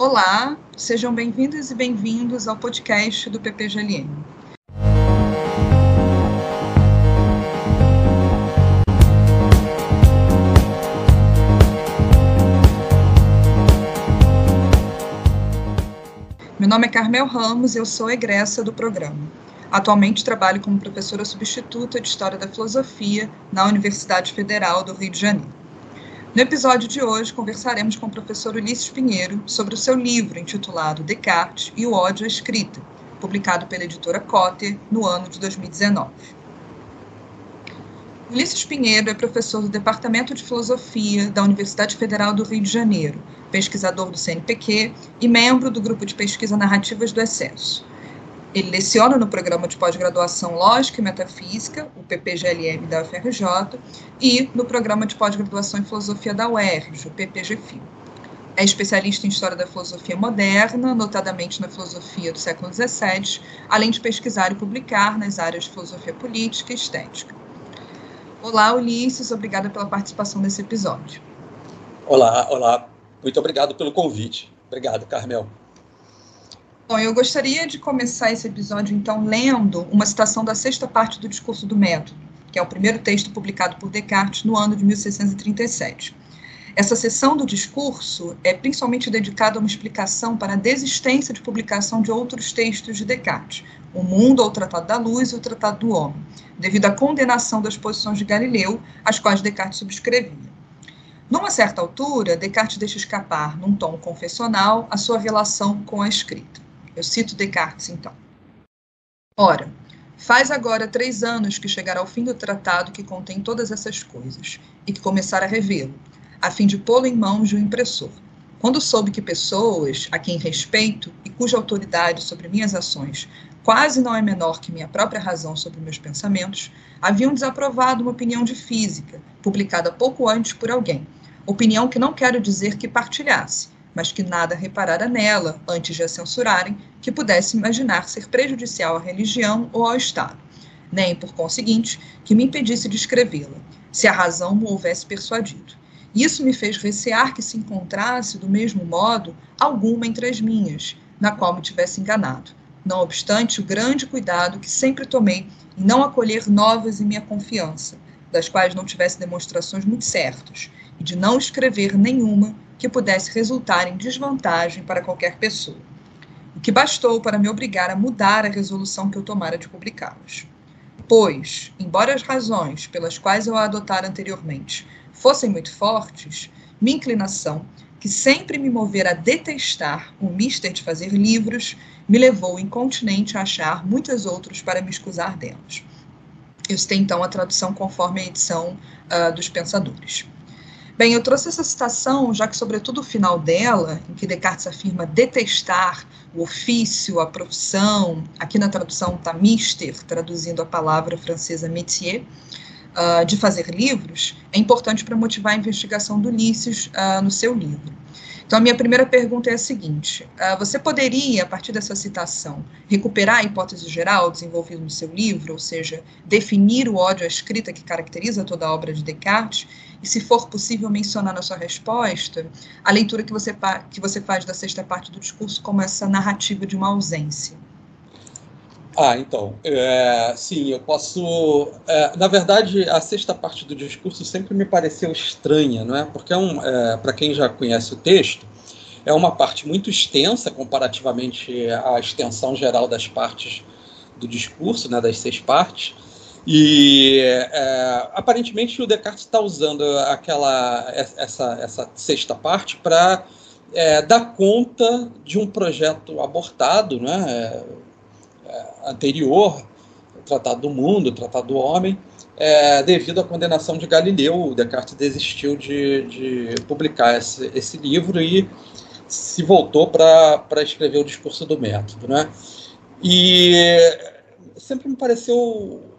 Olá, sejam bem-vindas e bem-vindos ao podcast do PPGLM. Meu nome é Carmel Ramos e eu sou egressa do programa. Atualmente trabalho como professora substituta de História da Filosofia na Universidade Federal do Rio de Janeiro. No episódio de hoje, conversaremos com o professor Ulisses Pinheiro sobre o seu livro intitulado Descartes e o ódio à escrita, publicado pela editora Cotter no ano de 2019. Ulisses Pinheiro é professor do Departamento de Filosofia da Universidade Federal do Rio de Janeiro, pesquisador do CNPq e membro do grupo de pesquisa Narrativas do Excesso. Ele leciona no programa de pós-graduação Lógica e Metafísica, o PPGLM da UFRJ, e no programa de pós-graduação em Filosofia da UERJ, o PPGFI. É especialista em História da Filosofia Moderna, notadamente na filosofia do século XVII, além de pesquisar e publicar nas áreas de filosofia política e estética. Olá, Ulisses, obrigada pela participação nesse episódio. Olá, olá. Muito obrigado pelo convite. Obrigado, Carmel. Bom, eu gostaria de começar esse episódio, então, lendo uma citação da sexta parte do Discurso do Método, que é o primeiro texto publicado por Descartes no ano de 1637. Essa seção do discurso é principalmente dedicada a uma explicação para a desistência de publicação de outros textos de Descartes, O Mundo o Tratado da Luz e o Tratado do Homem, devido à condenação das posições de Galileu, as quais Descartes subscrevia. Numa certa altura, Descartes deixa escapar, num tom confessional, a sua relação com a escrita. Eu cito Descartes, então. Ora, faz agora três anos que chegará ao fim do tratado que contém todas essas coisas, e que começar a revê-lo, a fim de pô-lo em mãos de um impressor. Quando soube que pessoas, a quem respeito e cuja autoridade sobre minhas ações quase não é menor que minha própria razão sobre meus pensamentos, haviam desaprovado uma opinião de física, publicada pouco antes por alguém, opinião que não quero dizer que partilhasse, mas que nada reparara nela, antes de a censurarem, que pudesse imaginar ser prejudicial à religião ou ao Estado, nem, por conseguinte, que me impedisse de escrevê-la, se a razão me houvesse persuadido. Isso me fez recear que se encontrasse, do mesmo modo, alguma entre as minhas, na qual me tivesse enganado. Não obstante o grande cuidado que sempre tomei em não acolher novas em minha confiança, das quais não tivesse demonstrações muito certas, e de não escrever nenhuma que pudesse resultar em desvantagem para qualquer pessoa, o que bastou para me obrigar a mudar a resolução que eu tomara de publicá-los. Pois, embora as razões pelas quais eu a adotara anteriormente fossem muito fortes, minha inclinação, que sempre me movera a detestar o mister de fazer livros, me levou incontinente a achar muitos outros para me escusar delas. Eu citei então a tradução conforme a edição uh, dos Pensadores. Bem, eu trouxe essa citação, já que, sobretudo, o final dela, em que Descartes afirma detestar o ofício, a profissão, aqui na tradução está mister, traduzindo a palavra francesa métier, uh, de fazer livros, é importante para motivar a investigação do Ulisses uh, no seu livro. Então, a minha primeira pergunta é a seguinte: uh, você poderia, a partir dessa citação, recuperar a hipótese geral desenvolvida no seu livro, ou seja, definir o ódio à escrita que caracteriza toda a obra de Descartes, e, se for possível, mencionar na sua resposta a leitura que você, que você faz da sexta parte do discurso como essa narrativa de uma ausência? Ah, então, é, sim, eu posso. É, na verdade, a sexta parte do discurso sempre me pareceu estranha, não é? Porque é um, é, para quem já conhece o texto, é uma parte muito extensa comparativamente à extensão geral das partes do discurso, né, das seis partes. E é, aparentemente o Descartes está usando aquela essa, essa sexta parte para é, dar conta de um projeto abortado, né? anterior, o Tratado do Mundo, o Tratado do Homem, é, devido à condenação de Galileu. O Descartes desistiu de, de publicar esse, esse, livro e se voltou para escrever o discurso do método. Né? E sempre me pareceu é,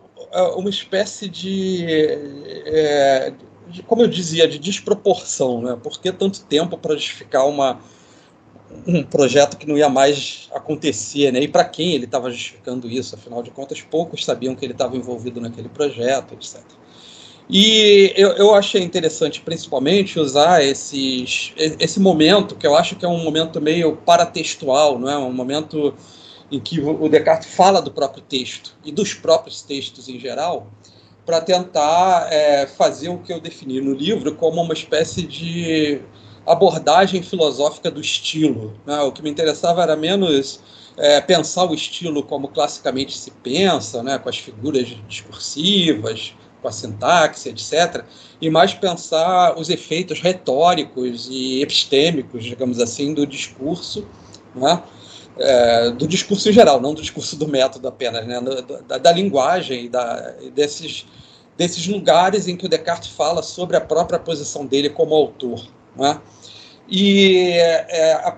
uma espécie de, é, de, como eu dizia, de desproporção. Né? Por que tanto tempo para justificar uma um projeto que não ia mais acontecer, né? E para quem ele estava justificando isso? Afinal de contas, poucos sabiam que ele estava envolvido naquele projeto, etc. E eu, eu achei interessante, principalmente, usar esses, esse momento, que eu acho que é um momento meio paratextual, não é? um momento em que o Descartes fala do próprio texto e dos próprios textos em geral, para tentar é, fazer o que eu defini no livro como uma espécie de abordagem filosófica do estilo. Né? O que me interessava era menos é, pensar o estilo como classicamente se pensa, né? com as figuras discursivas, com a sintaxe, etc., e mais pensar os efeitos retóricos e epistêmicos, digamos assim, do discurso, né? É, do discurso em geral, não do discurso do método apenas, né? da, da linguagem da, desses, desses lugares em que o Descartes fala sobre a própria posição dele como autor. Né? E é, a,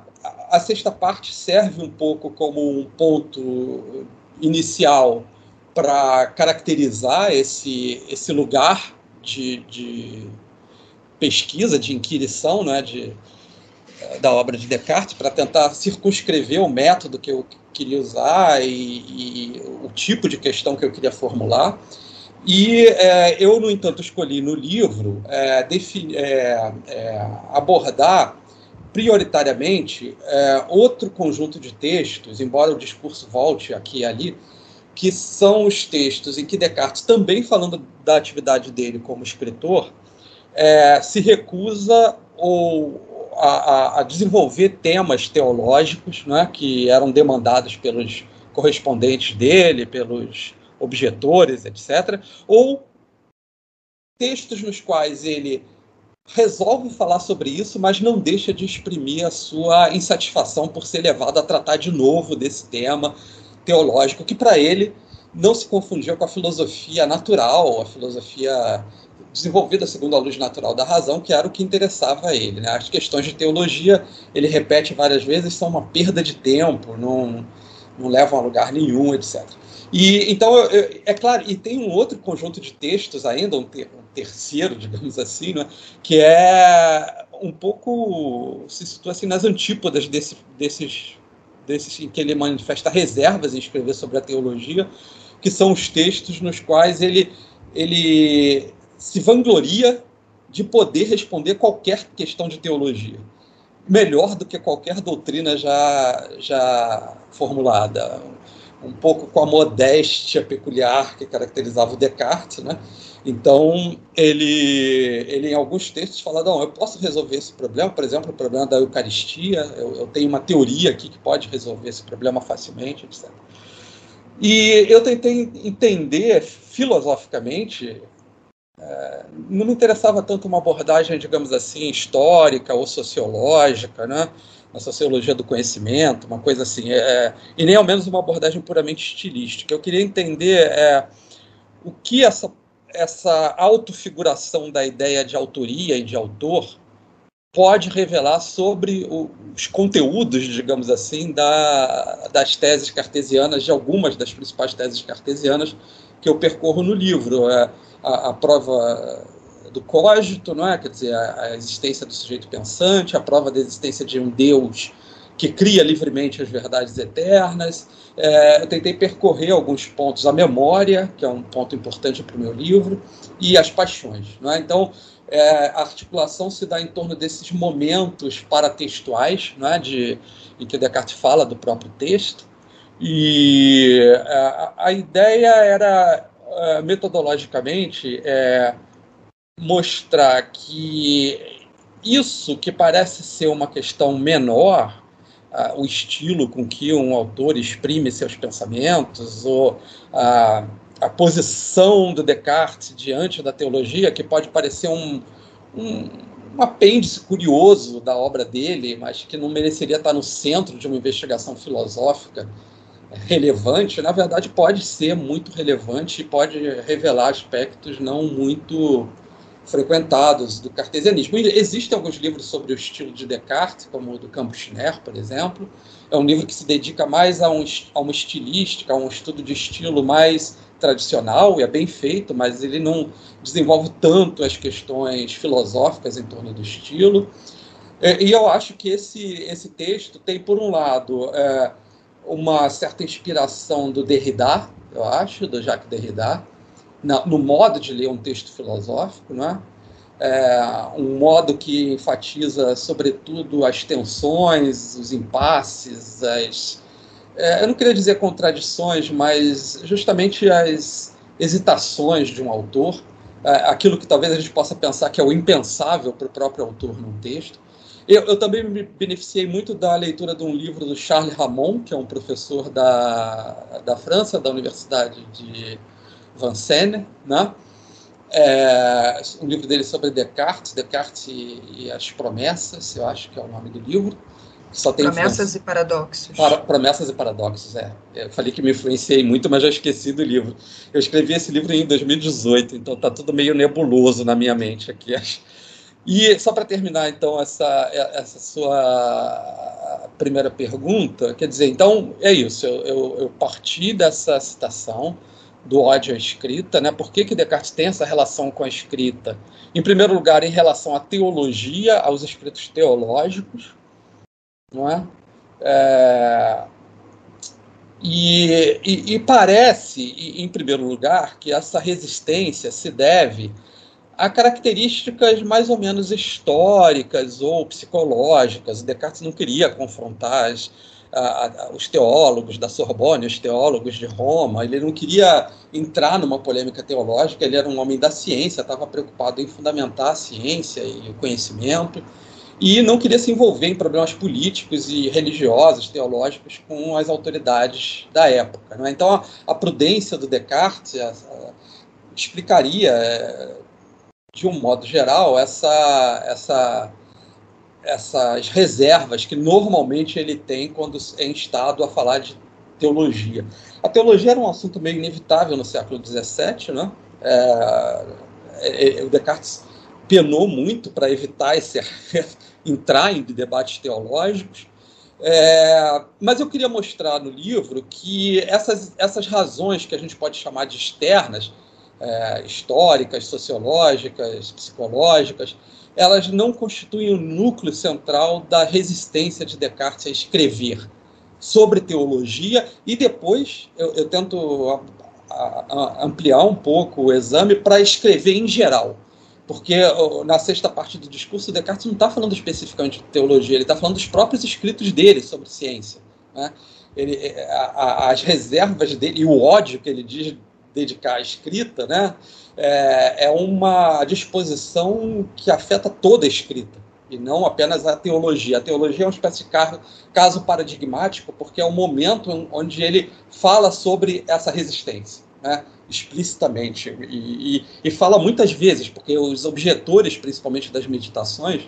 a sexta parte serve um pouco como um ponto inicial para caracterizar esse, esse lugar de, de pesquisa, de inquirição né, de, da obra de Descartes, para tentar circunscrever o método que eu queria usar e, e, o tipo de questão que eu queria formular. E é, eu, no entanto, escolhi no livro é, é, é abordar prioritariamente é, outro conjunto de textos, embora o discurso volte aqui e ali, que são os textos em que Descartes, também falando da atividade dele como escritor, é, se recusa ou a, a, desenvolver temas teológicos né, que eram demandados pelos correspondentes dele, pelos objetores, etc., ou textos nos quais ele resolve falar sobre isso, mas não deixa de exprimir a sua insatisfação por ser levado a tratar de novo desse tema, teológico, que para ele não se confundia com a filosofia natural, a filosofia desenvolvida segundo a luz natural da razão, que era o que interessava a ele. Né? As questões de teologia, ele repete várias vezes, são uma perda de tempo, não, não levam a lugar nenhum, etc. E então, é claro, e tem um outro conjunto de textos ainda, um, ter, um terceiro, digamos assim, né, que é um pouco se situa assim nas antípodas desse, desses desses em que ele manifesta reservas em escrever sobre a teologia, que são os textos nos quais ele, ele se vangloria de poder responder qualquer questão de teologia, melhor do que qualquer doutrina já, já formulada, um pouco com a modéstia peculiar que caracterizava o Descartes, né? Então, ele, ele em alguns textos fala, não, eu posso resolver esse problema, por exemplo, o problema da Eucaristia, eu, eu tenho uma teoria aqui que pode resolver esse problema facilmente, etc. E eu tentei entender filosoficamente, é, não me interessava tanto uma abordagem, digamos assim, histórica ou sociológica, né? na sociologia do conhecimento, uma coisa assim, é, e nem ao menos uma abordagem puramente estilística. Eu queria entender é, o que essa essa autofiguração da ideia de autoria e de autor pode revelar sobre os conteúdos, digamos assim, da, das teses cartesianas, de algumas das principais teses cartesianas que eu percorro no livro. É, a, a prova do cógito, não é? quer dizer, a, a existência do sujeito pensante, a prova da existência de um Deus que cria livremente as verdades eternas. É, eu tentei percorrer alguns pontos, a memória, que é um ponto importante para o meu livro, e as paixões. Né? Então, é, a articulação se dá em torno desses momentos paratextuais, né, de, em que Descartes fala do próprio texto, e é, a, a ideia era, é, metodologicamente, é, mostrar que isso que parece ser uma questão menor uh, o estilo com que um autor exprime seus pensamentos, ou a, a posição do Descartes diante da teologia, que pode parecer um, um, um apêndice curioso da obra dele, mas que não mereceria estar no centro de uma investigação filosófica relevante, na verdade pode ser muito relevante e pode revelar aspectos não muito frequentados do cartesianismo. Existem alguns livros sobre o estilo de Descartes, como o do Campo Schner, por exemplo. É um livro que se dedica mais a, um, a uma estilística, a um estudo de estilo mais tradicional, e é bem feito, mas ele não desenvolve tanto as questões filosóficas em torno do estilo. É, e eu acho que esse, esse texto tem, por um lado, é, uma certa inspiração do Derrida, eu acho, do Jacques Derrida, na, no modo de ler um texto filosófico, não é? é? um modo que enfatiza, sobretudo, as tensões, os impasses, as, é, eu não queria dizer contradições, mas justamente as hesitações de um autor, é, aquilo que talvez a gente possa pensar que é o impensável para o próprio autor num texto. Eu, eu, também me beneficiei muito da leitura de um livro do Charles Ramon, que é um professor da, da França, da Universidade de Vincennes, né? É, um livro dele sobre Descartes, Descartes e, e, as Promessas, eu acho que é o nome do livro. Só tem promessas e paradoxos. Para, promessas e paradoxos, é. Eu falei que me influenciei muito, mas já esqueci do livro. Eu escrevi esse livro em 2018, então está tudo meio nebuloso na minha mente aqui. E só para terminar, então, essa, essa sua primeira pergunta, quer dizer, então é isso, eu, eu, eu parti dessa citação do ódio à escrita, né? Por que, que Descartes tem essa relação com a escrita? Em primeiro lugar, em relação à teologia, aos escritos teológicos, não é? é e, e, e, parece, em primeiro lugar, que essa resistência se deve a características mais ou menos históricas ou psicológicas. Descartes não queria confrontar as, a, a, os teólogos da Sorbonne, os teólogos de Roma, ele não queria entrar numa polêmica teológica, ele era um homem da ciência, estava preocupado em fundamentar a ciência e o conhecimento, e não queria se envolver em problemas políticos e religiosos, teológicos, com as autoridades da época. Né? Então, a, a, prudência do Descartes explicaria é, de um modo geral, essa, essa, essas reservas que normalmente ele tem quando é instado a falar de teologia. A teologia era um assunto meio inevitável no século XVII, né? É, é, é, o Descartes penou muito para evitar esse entrar em debates teológicos. É, mas eu queria mostrar no livro que essas, essas razões que a gente pode chamar de externas, é, históricas, sociológicas, psicológicas, elas não constituem o núcleo central da resistência de Descartes a escrever sobre teologia e depois eu, eu tento a, a, ampliar um pouco o exame para escrever em geral. Porque na sexta parte do discurso, Descartes não está falando especificamente de teologia, ele está falando dos próprios escritos dele sobre ciência. Né? Ele, as reservas dele e o ódio que ele diz dedicar à escrita, né, é, é uma disposição que afeta toda a escrita e não apenas a teologia. A teologia é uma espécie de caso paradigmático, porque é o momento onde ele fala sobre essa resistência, né, explicitamente. E, e, e, fala muitas vezes, porque os objetores, principalmente das meditações,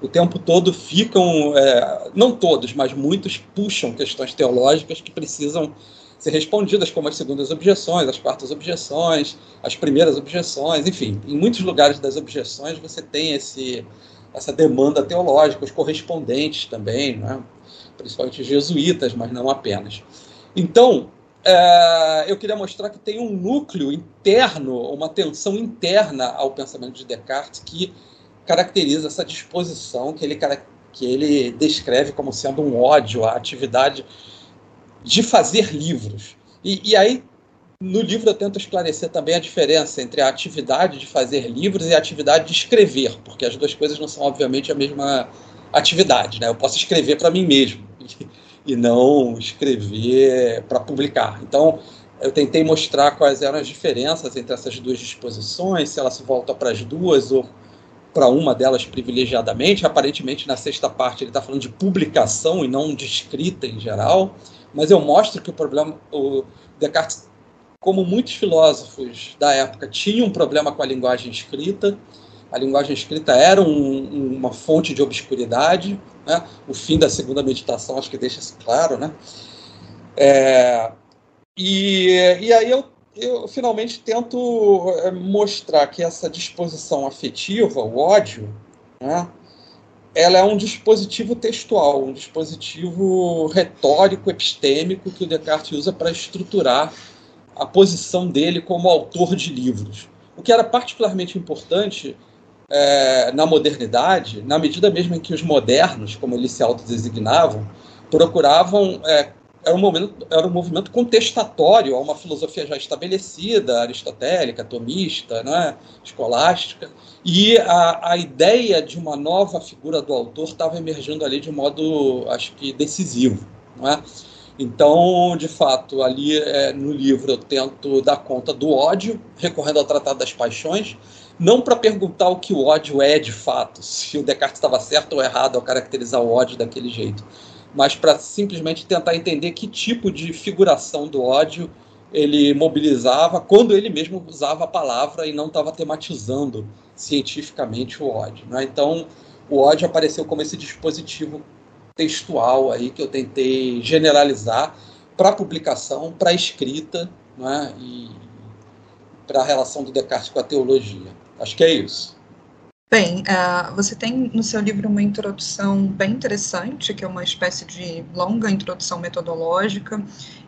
o tempo todo ficam, é, não todos, mas muitos puxam questões teológicas que precisam ser respondidas, como as segundas objeções, as quartas objeções, as primeiras objeções, enfim, em muitos lugares das objeções você tem esse, essa demanda teológica, os correspondentes também, né? principalmente jesuítas, mas não apenas. Então, é, eu queria mostrar que tem um núcleo interno, uma tensão interna ao pensamento de Descartes que caracteriza essa disposição que ele, que ele descreve como sendo um ódio à atividade de fazer livros. E, e aí, no livro, eu tento esclarecer também a diferença entre a atividade de fazer livros e a atividade de escrever, porque as duas coisas não são, obviamente, a mesma atividade. Né? Eu posso escrever para mim mesmo e não escrever para publicar. Então, eu tentei mostrar quais eram as diferenças entre essas duas disposições, se ela se volta para as duas ou para uma delas privilegiadamente. Aparentemente, na sexta parte, ele está falando de publicação e não de escrita em geral mas eu mostro que o problema, o Descartes, como muitos filósofos da época, tinha um problema com a linguagem escrita. A linguagem escrita era um, uma fonte de obscuridade. Né? O fim da segunda meditação acho que deixa isso claro, né? É, e, e aí eu, eu finalmente tento é, mostrar que essa disposição afetiva, o ódio, né, ela é um dispositivo textual, um dispositivo retórico, epistêmico que o Descartes usa para estruturar a posição dele como autor de livros. O que era particularmente importante é, na modernidade, na medida mesmo em que os modernos, como eles se autodesignavam, procuravam é, era um, momento, era um movimento contestatório a uma filosofia já estabelecida, aristotélica, tomista, né, escolástica, e a, a ideia de uma nova figura do autor estava emergindo ali de modo, acho que, decisivo. Né? Então, de fato, ali é, no livro eu tento dar conta do ódio, recorrendo ao Tratado das Paixões, não para perguntar o que o ódio é de fato, se o Descartes estava certo ou errado ao caracterizar o ódio daquele jeito, mas para simplesmente tentar entender que tipo de figuração do ódio ele mobilizava quando ele mesmo usava a palavra e não estava tematizando cientificamente o ódio. Né? Então, o ódio apareceu como esse dispositivo textual aí que eu tentei generalizar para publicação, para escrita né? e para a relação do Descartes com a teologia. Acho que é isso. Bem, uh, você tem no seu livro uma introdução bem interessante, que é uma espécie de longa introdução metodológica,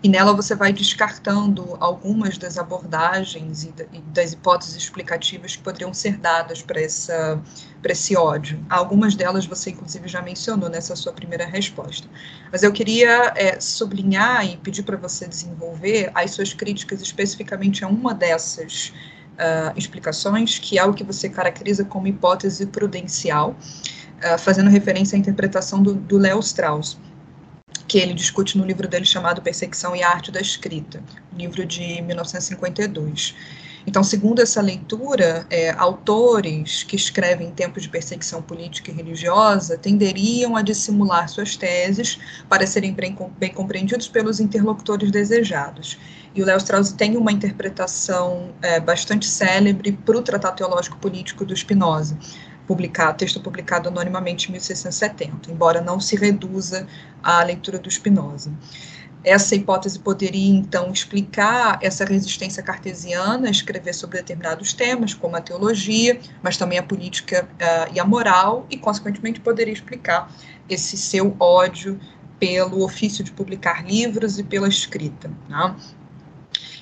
e nela você vai descartando algumas das abordagens e, e das hipóteses explicativas que poderiam ser dadas para esse ódio. Algumas delas você, inclusive, já mencionou nessa sua primeira resposta. Mas eu queria é, sublinhar e pedir para você desenvolver as suas críticas especificamente a uma dessas uh, explicações, que é o que você caracteriza como hipótese prudencial, uh, fazendo referência à interpretação do, do Léo Strauss, que ele discute no livro dele chamado Perseguição e Arte da Escrita, livro de 1952. Então, segundo essa leitura, é, autores que escrevem em tempos de perseguição política e religiosa tenderiam a dissimular suas teses para serem bem, bem compreendidos pelos interlocutores desejados. E o Léo Strauss tem uma interpretação é, bastante célebre para o Tratado Teológico Político do Spinoza, publicado, texto publicado anonimamente em 1670, embora não se reduza à leitura do Spinoza. Essa hipótese poderia, então, explicar essa resistência cartesiana a escrever sobre determinados temas, como a teologia, mas também a política uh, e a moral, e, consequentemente, poderia explicar esse seu ódio pelo ofício de publicar livros e pela escrita. Né?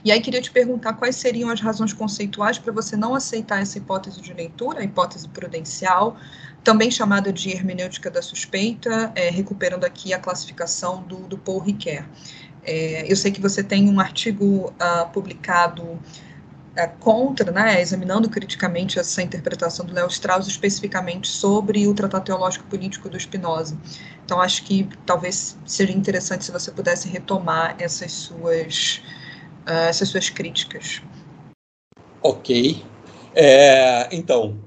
E aí queria te perguntar quais seriam as razões conceituais para você não aceitar essa hipótese de leitura, a hipótese prudencial, também chamada de hermenêutica da suspeita, é, recuperando aqui a classificação do, do Paul Ricoeur. É, eu sei que você tem um artigo uh, publicado uh, contra, né, examinando criticamente essa interpretação do Léo Strauss, especificamente sobre o Tratado Teológico Político do Spinoza. Então, acho que talvez seja interessante se você pudesse retomar essas suas uh, essas suas críticas. Ok. É, então,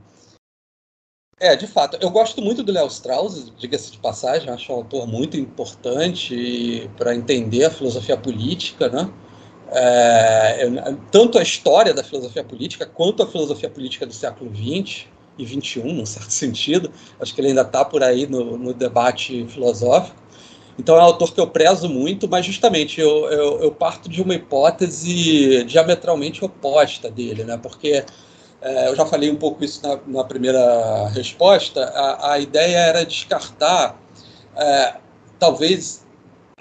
é, de fato, eu gosto muito do Léo Strauss, diga-se de passagem, acho um autor muito importante para entender a filosofia política, né? É, tanto a história da filosofia política quanto a filosofia política do século XX e XXI, num certo sentido. Acho que ele ainda está por aí no, no debate filosófico. Então é um autor que eu prezo muito, mas justamente eu, eu, eu parto de uma hipótese diametralmente oposta dele, né? Porque é, eu já falei um pouco isso na, na primeira resposta. A, a, ideia era descartar, é, talvez,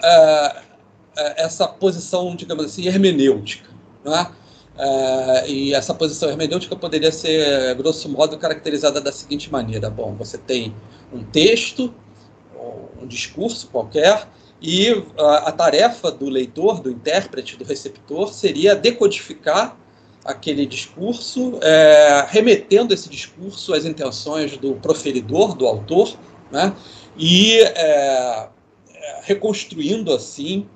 é, é essa posição, digamos assim, hermenêutica, né? E essa posição hermenêutica poderia ser, grosso modo, caracterizada da seguinte maneira: bom, você tem um texto um discurso qualquer, e a, a, tarefa do leitor, do intérprete, do receptor, seria decodificar aquele discurso, é, remetendo esse discurso às intenções do proferidor, do autor, né, e é, é reconstruindo assim,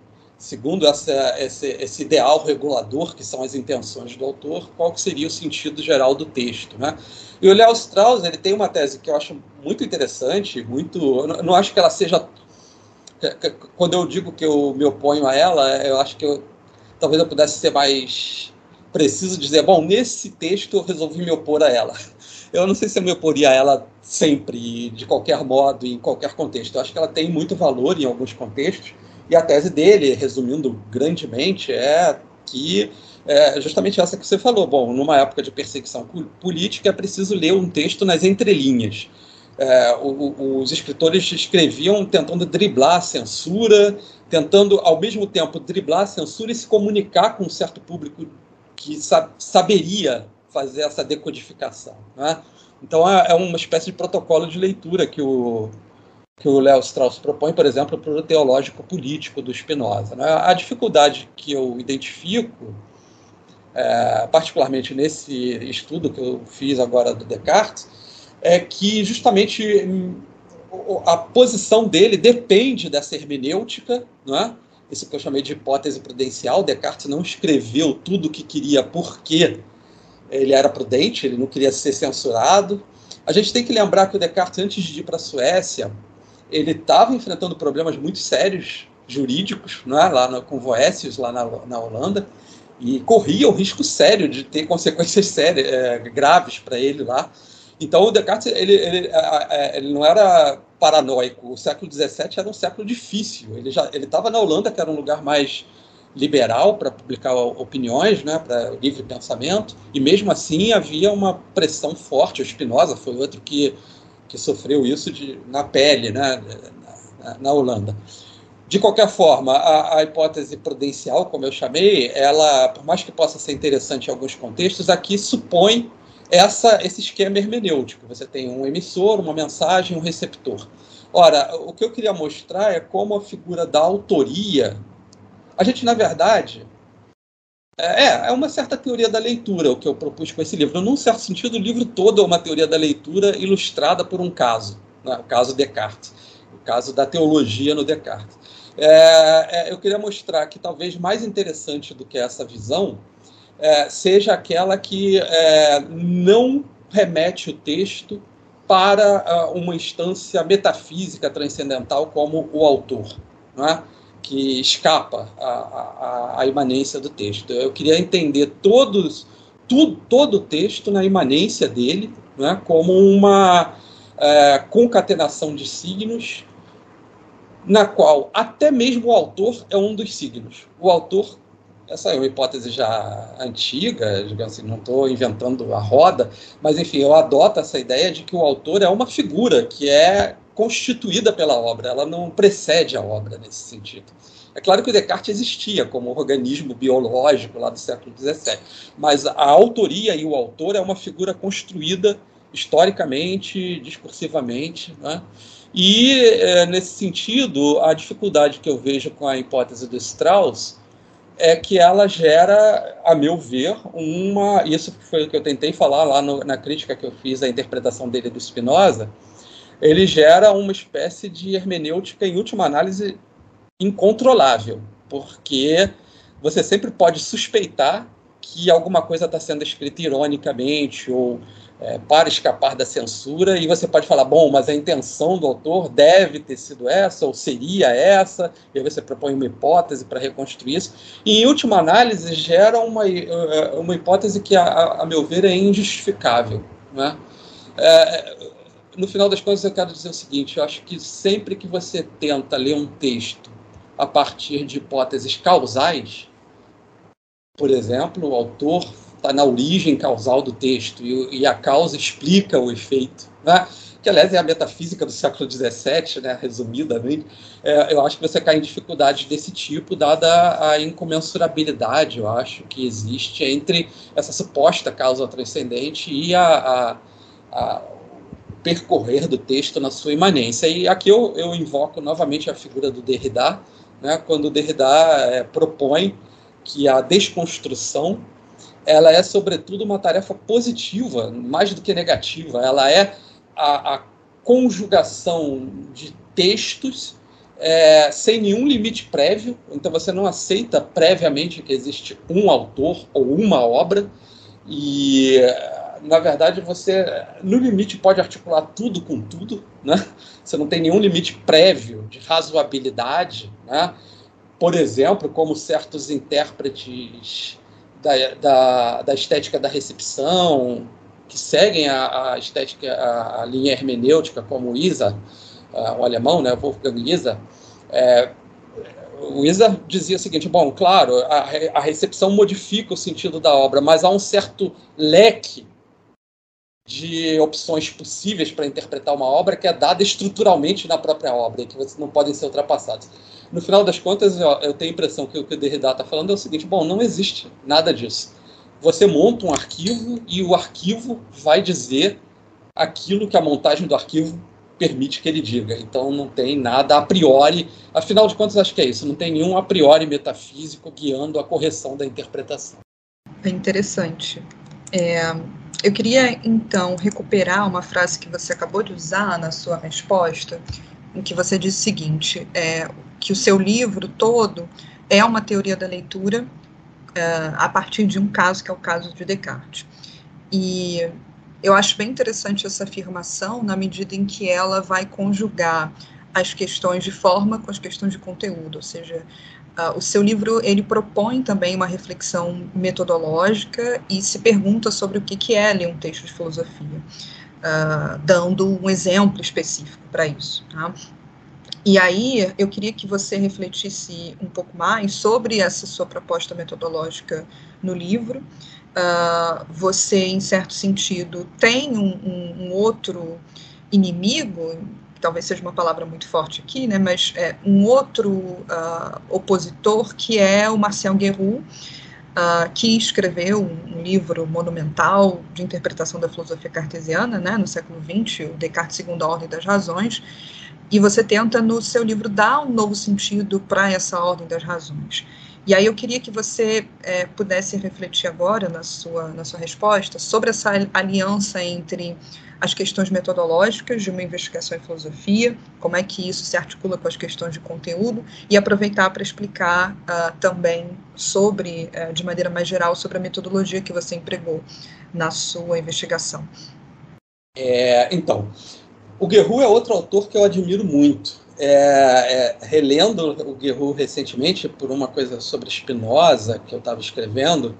segundo essa, esse, esse, ideal regulador, que são as intenções do autor, qual seria o sentido geral do texto. Né? E o Léo Strauss ele tem uma tese que eu acho muito interessante, muito. Eu não acho que ela seja. Quando eu digo que eu me oponho a ela, eu acho que eu, talvez eu pudesse ser mais preciso dizer, bom, nesse texto eu resolvi me opor a ela. Eu não sei se eu me oporia a ela sempre, de qualquer modo, em qualquer contexto. Eu acho que ela tem muito valor em alguns contextos. E a tese dele, resumindo grandemente, é que é justamente essa que você falou. Bom, numa época de perseguição política, é preciso ler um texto nas entrelinhas. É, o, os escritores escreviam tentando driblar a censura, tentando, ao mesmo tempo, driblar a censura e se comunicar com um certo público que sab saberia fazer essa decodificação. Né? Então, é, é, uma espécie de protocolo de leitura que o, que o Léo Strauss propõe, por exemplo, para o teológico político do Spinoza. Né? A dificuldade que eu identifico, é, particularmente nesse estudo que eu fiz agora do Descartes, é que justamente hum, a posição dele depende dessa hermenêutica, não é? isso que eu chamei de hipótese prudencial. Descartes não escreveu tudo o que queria porque ele era prudente, ele não queria ser censurado. A gente tem que lembrar que o Descartes, antes de ir para a Suécia, ele estava enfrentando problemas muito sérios jurídicos, né, lá no, com Voécios, lá na, na Holanda, e corria o risco sério de ter consequências sérias, é, graves para ele lá. Então, o Descartes ele, ele, ele, não era paranoico. O século XVII era um século difícil. Ele já ele estava na Holanda, que era um lugar mais liberal para publicar opiniões, né, para livre pensamento, e mesmo assim havia uma pressão forte. O Spinoza foi outro que que sofreu isso de, na pele, né, na, na Holanda. De qualquer forma, a, a, hipótese prudencial, como eu chamei, ela, por mais que possa ser interessante em alguns contextos, aqui supõe essa, esse esquema hermenêutico. Você tem um emissor, uma mensagem, um receptor. Ora, o que eu queria mostrar é como a figura da autoria. A gente, na verdade, é, é, uma certa teoria da leitura o que eu propus com esse livro. Num certo sentido, o livro todo é uma teoria da leitura ilustrada por um caso, né? o caso Descartes, o caso da teologia no Descartes. É, é, eu queria mostrar que talvez mais interessante do que essa visão é, seja aquela que é, não remete o texto para uh, uma instância metafísica transcendental como o autor. Não é? Que escapa à, à, imanência do texto. Eu queria entender todos, tudo, todo o texto na imanência dele, né, como uma é, concatenação de signos, na qual até mesmo o autor é um dos signos. O autor, essa é uma hipótese já antiga, digamos assim, não estou inventando a roda, mas enfim, eu adoto essa ideia de que o autor é uma figura que é constituída pela obra, ela não precede a obra nesse sentido. É claro que o Descartes existia como organismo biológico lá do século XVII, mas a autoria e o autor é uma figura construída historicamente, discursivamente, né? E, é, nesse sentido, a dificuldade que eu vejo com a hipótese do Strauss é que ela gera, a meu ver, uma. Isso foi o que eu tentei falar lá no, na crítica que eu fiz à interpretação dele do Spinoza ele gera uma espécie de hermenêutica, em última análise, incontrolável, porque você sempre pode suspeitar que alguma coisa está sendo escrita ironicamente ou é, para escapar da censura, e você pode falar, bom, mas a intenção do autor deve ter sido essa, ou seria essa, e aí você propõe uma hipótese para reconstruir isso, e em última análise gera uma, é, uma hipótese que, a, a meu ver, é injustificável. Né? É, no final das contas, eu quero dizer o seguinte: eu acho que sempre que você tenta ler um texto a partir de hipóteses causais, por exemplo, o autor está na origem causal do texto e, e, a causa explica o efeito, né? que aliás é a metafísica do século XVII, né, resumidamente, é, eu acho que você cai em dificuldades desse tipo, dada a incomensurabilidade, eu acho, que existe entre essa suposta causa transcendente e a, a, a percorrer do texto na sua imanência. E aqui eu, eu invoco novamente a figura do Derrida, né, quando Derrida é, propõe que a desconstrução ela é, sobretudo, uma tarefa positiva, mais do que negativa. Ela é a, a conjugação de textos é, sem nenhum limite prévio, então você não aceita previamente que existe um autor ou uma obra, e na verdade, você, no limite, pode articular tudo com tudo, né? Você não tem nenhum limite prévio de razoabilidade, né? Por exemplo, como certos intérpretes da, da, da estética da recepção, que seguem a, a estética, a, a, linha hermenêutica, como Isa, o alemão, né, Wolfgang Isa, é, o Isa dizia o seguinte: bom, claro, a, a recepção modifica o sentido da obra, mas há um certo leque de opções possíveis para interpretar uma obra que é dada estruturalmente na própria obra e que não podem ser ultrapassados. No final das contas, eu tenho a impressão que o que o Derrida está falando é o seguinte: bom, não existe nada disso. Você monta um arquivo e o arquivo vai dizer aquilo que a montagem do arquivo permite que ele diga. Então não tem nada a priori, afinal de contas acho que é isso, não tem nenhum a priori metafísico guiando a correção da interpretação. É interessante. É, eu queria então recuperar uma frase que você acabou de usar na sua resposta, em que você disse o seguinte: é, que o seu livro todo é uma teoria da leitura é, a partir de um caso que é o caso de Descartes. E eu acho bem interessante essa afirmação na medida em que ela vai conjugar as questões de forma com as questões de conteúdo, ou seja, uh, o seu livro ele propõe também uma reflexão metodológica e se pergunta sobre o que, que é ler um texto de filosofia, uh, dando um exemplo específico para isso. Tá? E aí eu queria que você refletisse um pouco mais sobre essa sua proposta metodológica no livro, uh, você, em certo sentido, tem um, um, um, outro inimigo, talvez seja uma palavra muito forte aqui, né, mas é um outro uh, opositor que é o Marcel Guerrou, uh, que escreveu um, livro monumental de interpretação da filosofia cartesiana, né, no século XX, o Descartes Segundo a Ordem das Razões, e você tenta, no seu livro, dar um novo sentido para essa ordem das razões. E aí eu queria que você é, pudesse refletir agora na sua, na sua resposta sobre essa aliança entre as questões metodológicas de uma investigação em filosofia, como é que isso se articula com as questões de conteúdo, e aproveitar para explicar uh, também sobre, uh, de maneira mais geral, sobre a metodologia que você empregou na sua investigação. É, então, o Guerrero é outro autor que eu admiro muito é, é, relendo o Guerrero recentemente por uma coisa sobre Spinoza que eu estava escrevendo,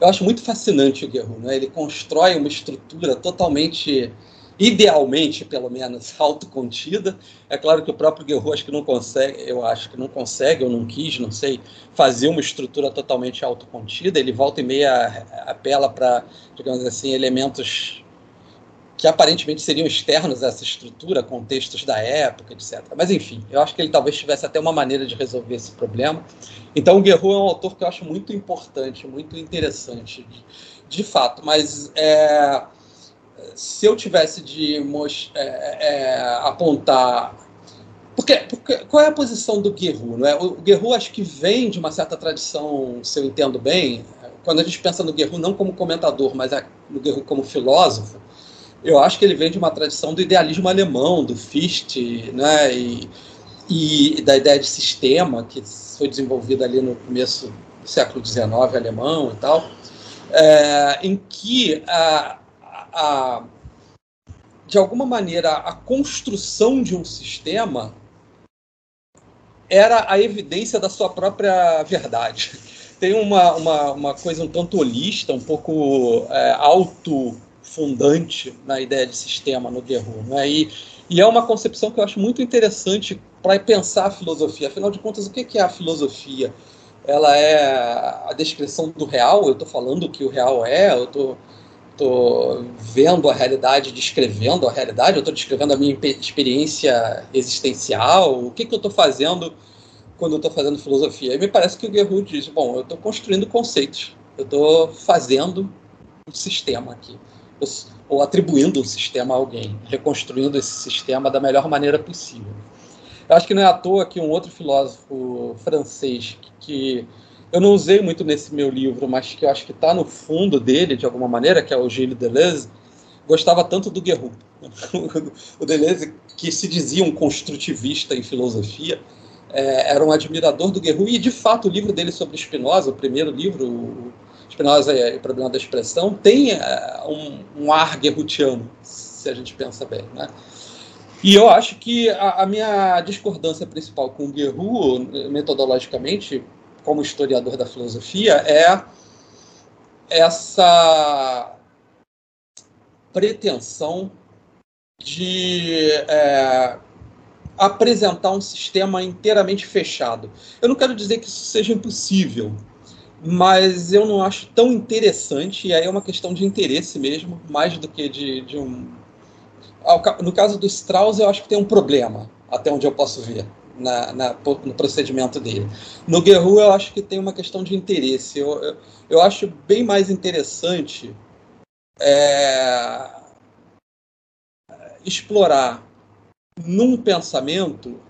eu acho muito fascinante o Guerrero. Né? Ele constrói uma estrutura totalmente, idealmente, pelo menos, autocontida. É claro que o próprio Guerrero acho que não consegue, eu acho que não consegue ou não quis, não sei, fazer uma estrutura totalmente autocontida. Ele volta e meia apela para, digamos assim, elementos que aparentemente seriam externos a essa estrutura, contextos da época, etc. Mas, enfim, eu acho que ele talvez tivesse até uma maneira de resolver esse problema. Então, o Guerrero é um autor que eu acho muito importante, muito interessante, de, de fato. Mas é, se eu tivesse de é, é, apontar. Porque, porque, qual é a posição do Guerrero? Não é? O Guerrero acho que vem de uma certa tradição, se eu entendo bem, quando a gente pensa no Guerrero não como comentador, mas no Guerrero como filósofo, eu acho que ele vem de uma tradição do idealismo alemão, do Fichte, né, e, e da ideia de sistema, que foi desenvolvida ali no começo do século XIX alemão e tal, é, em que, a, a, de alguma maneira, a construção de um sistema era a evidência da sua própria verdade. Tem uma, uma, uma coisa um tanto holista, um pouco é, auto fundante na ideia de sistema no Guerrero. Né? E, e é uma concepção que eu acho muito interessante para pensar a filosofia. Afinal de contas, o que é a filosofia? Ela é a descrição do real? Eu estou falando o que o real é? Eu estou tô vendo a realidade, descrevendo a realidade? Eu estou descrevendo a minha experiência existencial? O que, que eu estou fazendo quando eu estou fazendo filosofia? E me parece que o Guerrero diz, bom, eu estou construindo conceitos. Eu estou fazendo um sistema aqui ou atribuindo um sistema a alguém, reconstruindo esse sistema da melhor maneira possível. Eu acho que não é à toa que um outro filósofo francês que eu não usei muito nesse meu livro, mas que eu acho que está no fundo dele, de alguma maneira, que é o Gilles Deleuze, gostava tanto do Guerrero. o Deleuze, que se dizia um construtivista em filosofia, é, era um admirador do Guerrero, e de fato o livro dele sobre Spinoza, o primeiro livro, Spinoza e o problema da expressão tem uh, um, um, ar guerrutiano, se a gente pensa bem, né? E eu acho que a, a minha discordância principal com o Guerrero, metodologicamente, como historiador da filosofia, é essa pretensão de é, apresentar um sistema inteiramente fechado. Eu não quero dizer que isso seja impossível, mas eu não acho tão interessante, e aí é uma questão de interesse mesmo, mais do que de, de um. No caso do Strauss, eu acho que tem um problema, até onde eu posso ver, na, na no procedimento dele. No Guerrero, eu acho que tem uma questão de interesse. Eu, eu, eu acho bem mais interessante é, explorar num pensamento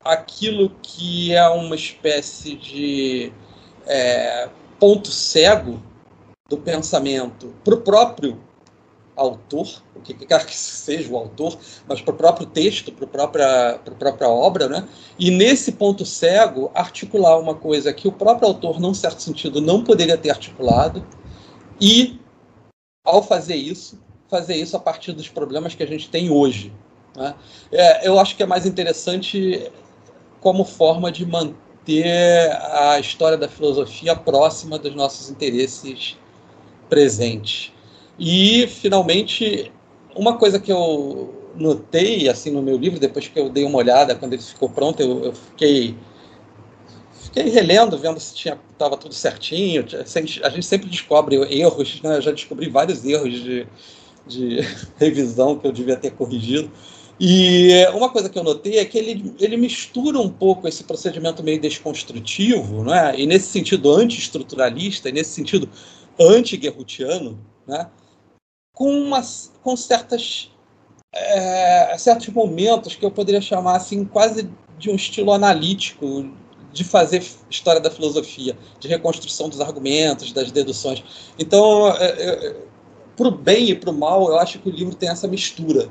aquilo que é uma espécie de é, ponto cego do pensamento para o próprio autor, o que quer que seja o autor, mas para o próprio texto, para a própria, própria obra, né? e nesse ponto cego articular uma coisa que o próprio autor, num certo sentido, não poderia ter articulado, e, ao fazer isso, fazer isso a partir dos problemas que a gente tem hoje. Né? É, eu acho que é mais interessante como forma de manter a história da filosofia próxima dos nossos interesses presentes. E, finalmente, uma coisa que eu notei assim no meu livro, depois que eu dei uma olhada, quando ele ficou pronto, eu, eu fiquei fiquei relendo, vendo se tinha estava tudo certinho. A gente sempre descobre erros, né? Eu já descobri vários erros de, de revisão que eu devia ter corrigido. E uma coisa que eu notei é que ele, ele mistura um pouco esse procedimento meio desconstrutivo, né? e nesse sentido anti-estruturalista, e nesse sentido anti-guerrutiano, né? com, umas, com certas, é, certos momentos que eu poderia chamar assim, quase de um estilo analítico de fazer história da filosofia, de reconstrução dos argumentos, das deduções. Então, é, é, para o bem e para o mal, eu acho que o livro tem essa mistura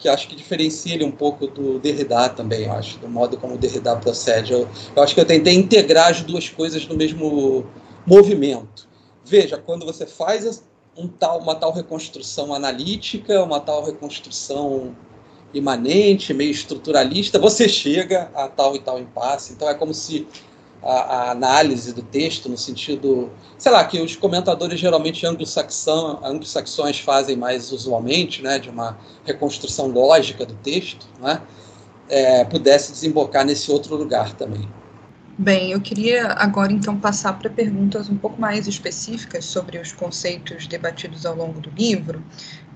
que acho que diferencia ele um pouco do Derrida também, eu acho, do modo como o Derrida procede. Eu, eu acho que eu tentei integrar as duas coisas no mesmo movimento. Veja, quando você faz um tal, uma tal reconstrução analítica, uma tal reconstrução imanente, meio estruturalista, você chega a tal e tal impasse. Então é como se a, a, análise do texto no sentido, sei lá, que os comentadores geralmente anglo-saxões fazem mais usualmente, né, de uma reconstrução lógica do texto, né, é, pudesse desembocar nesse outro lugar também. Bem, eu queria agora então passar para perguntas um pouco mais específicas sobre os conceitos debatidos ao longo do livro,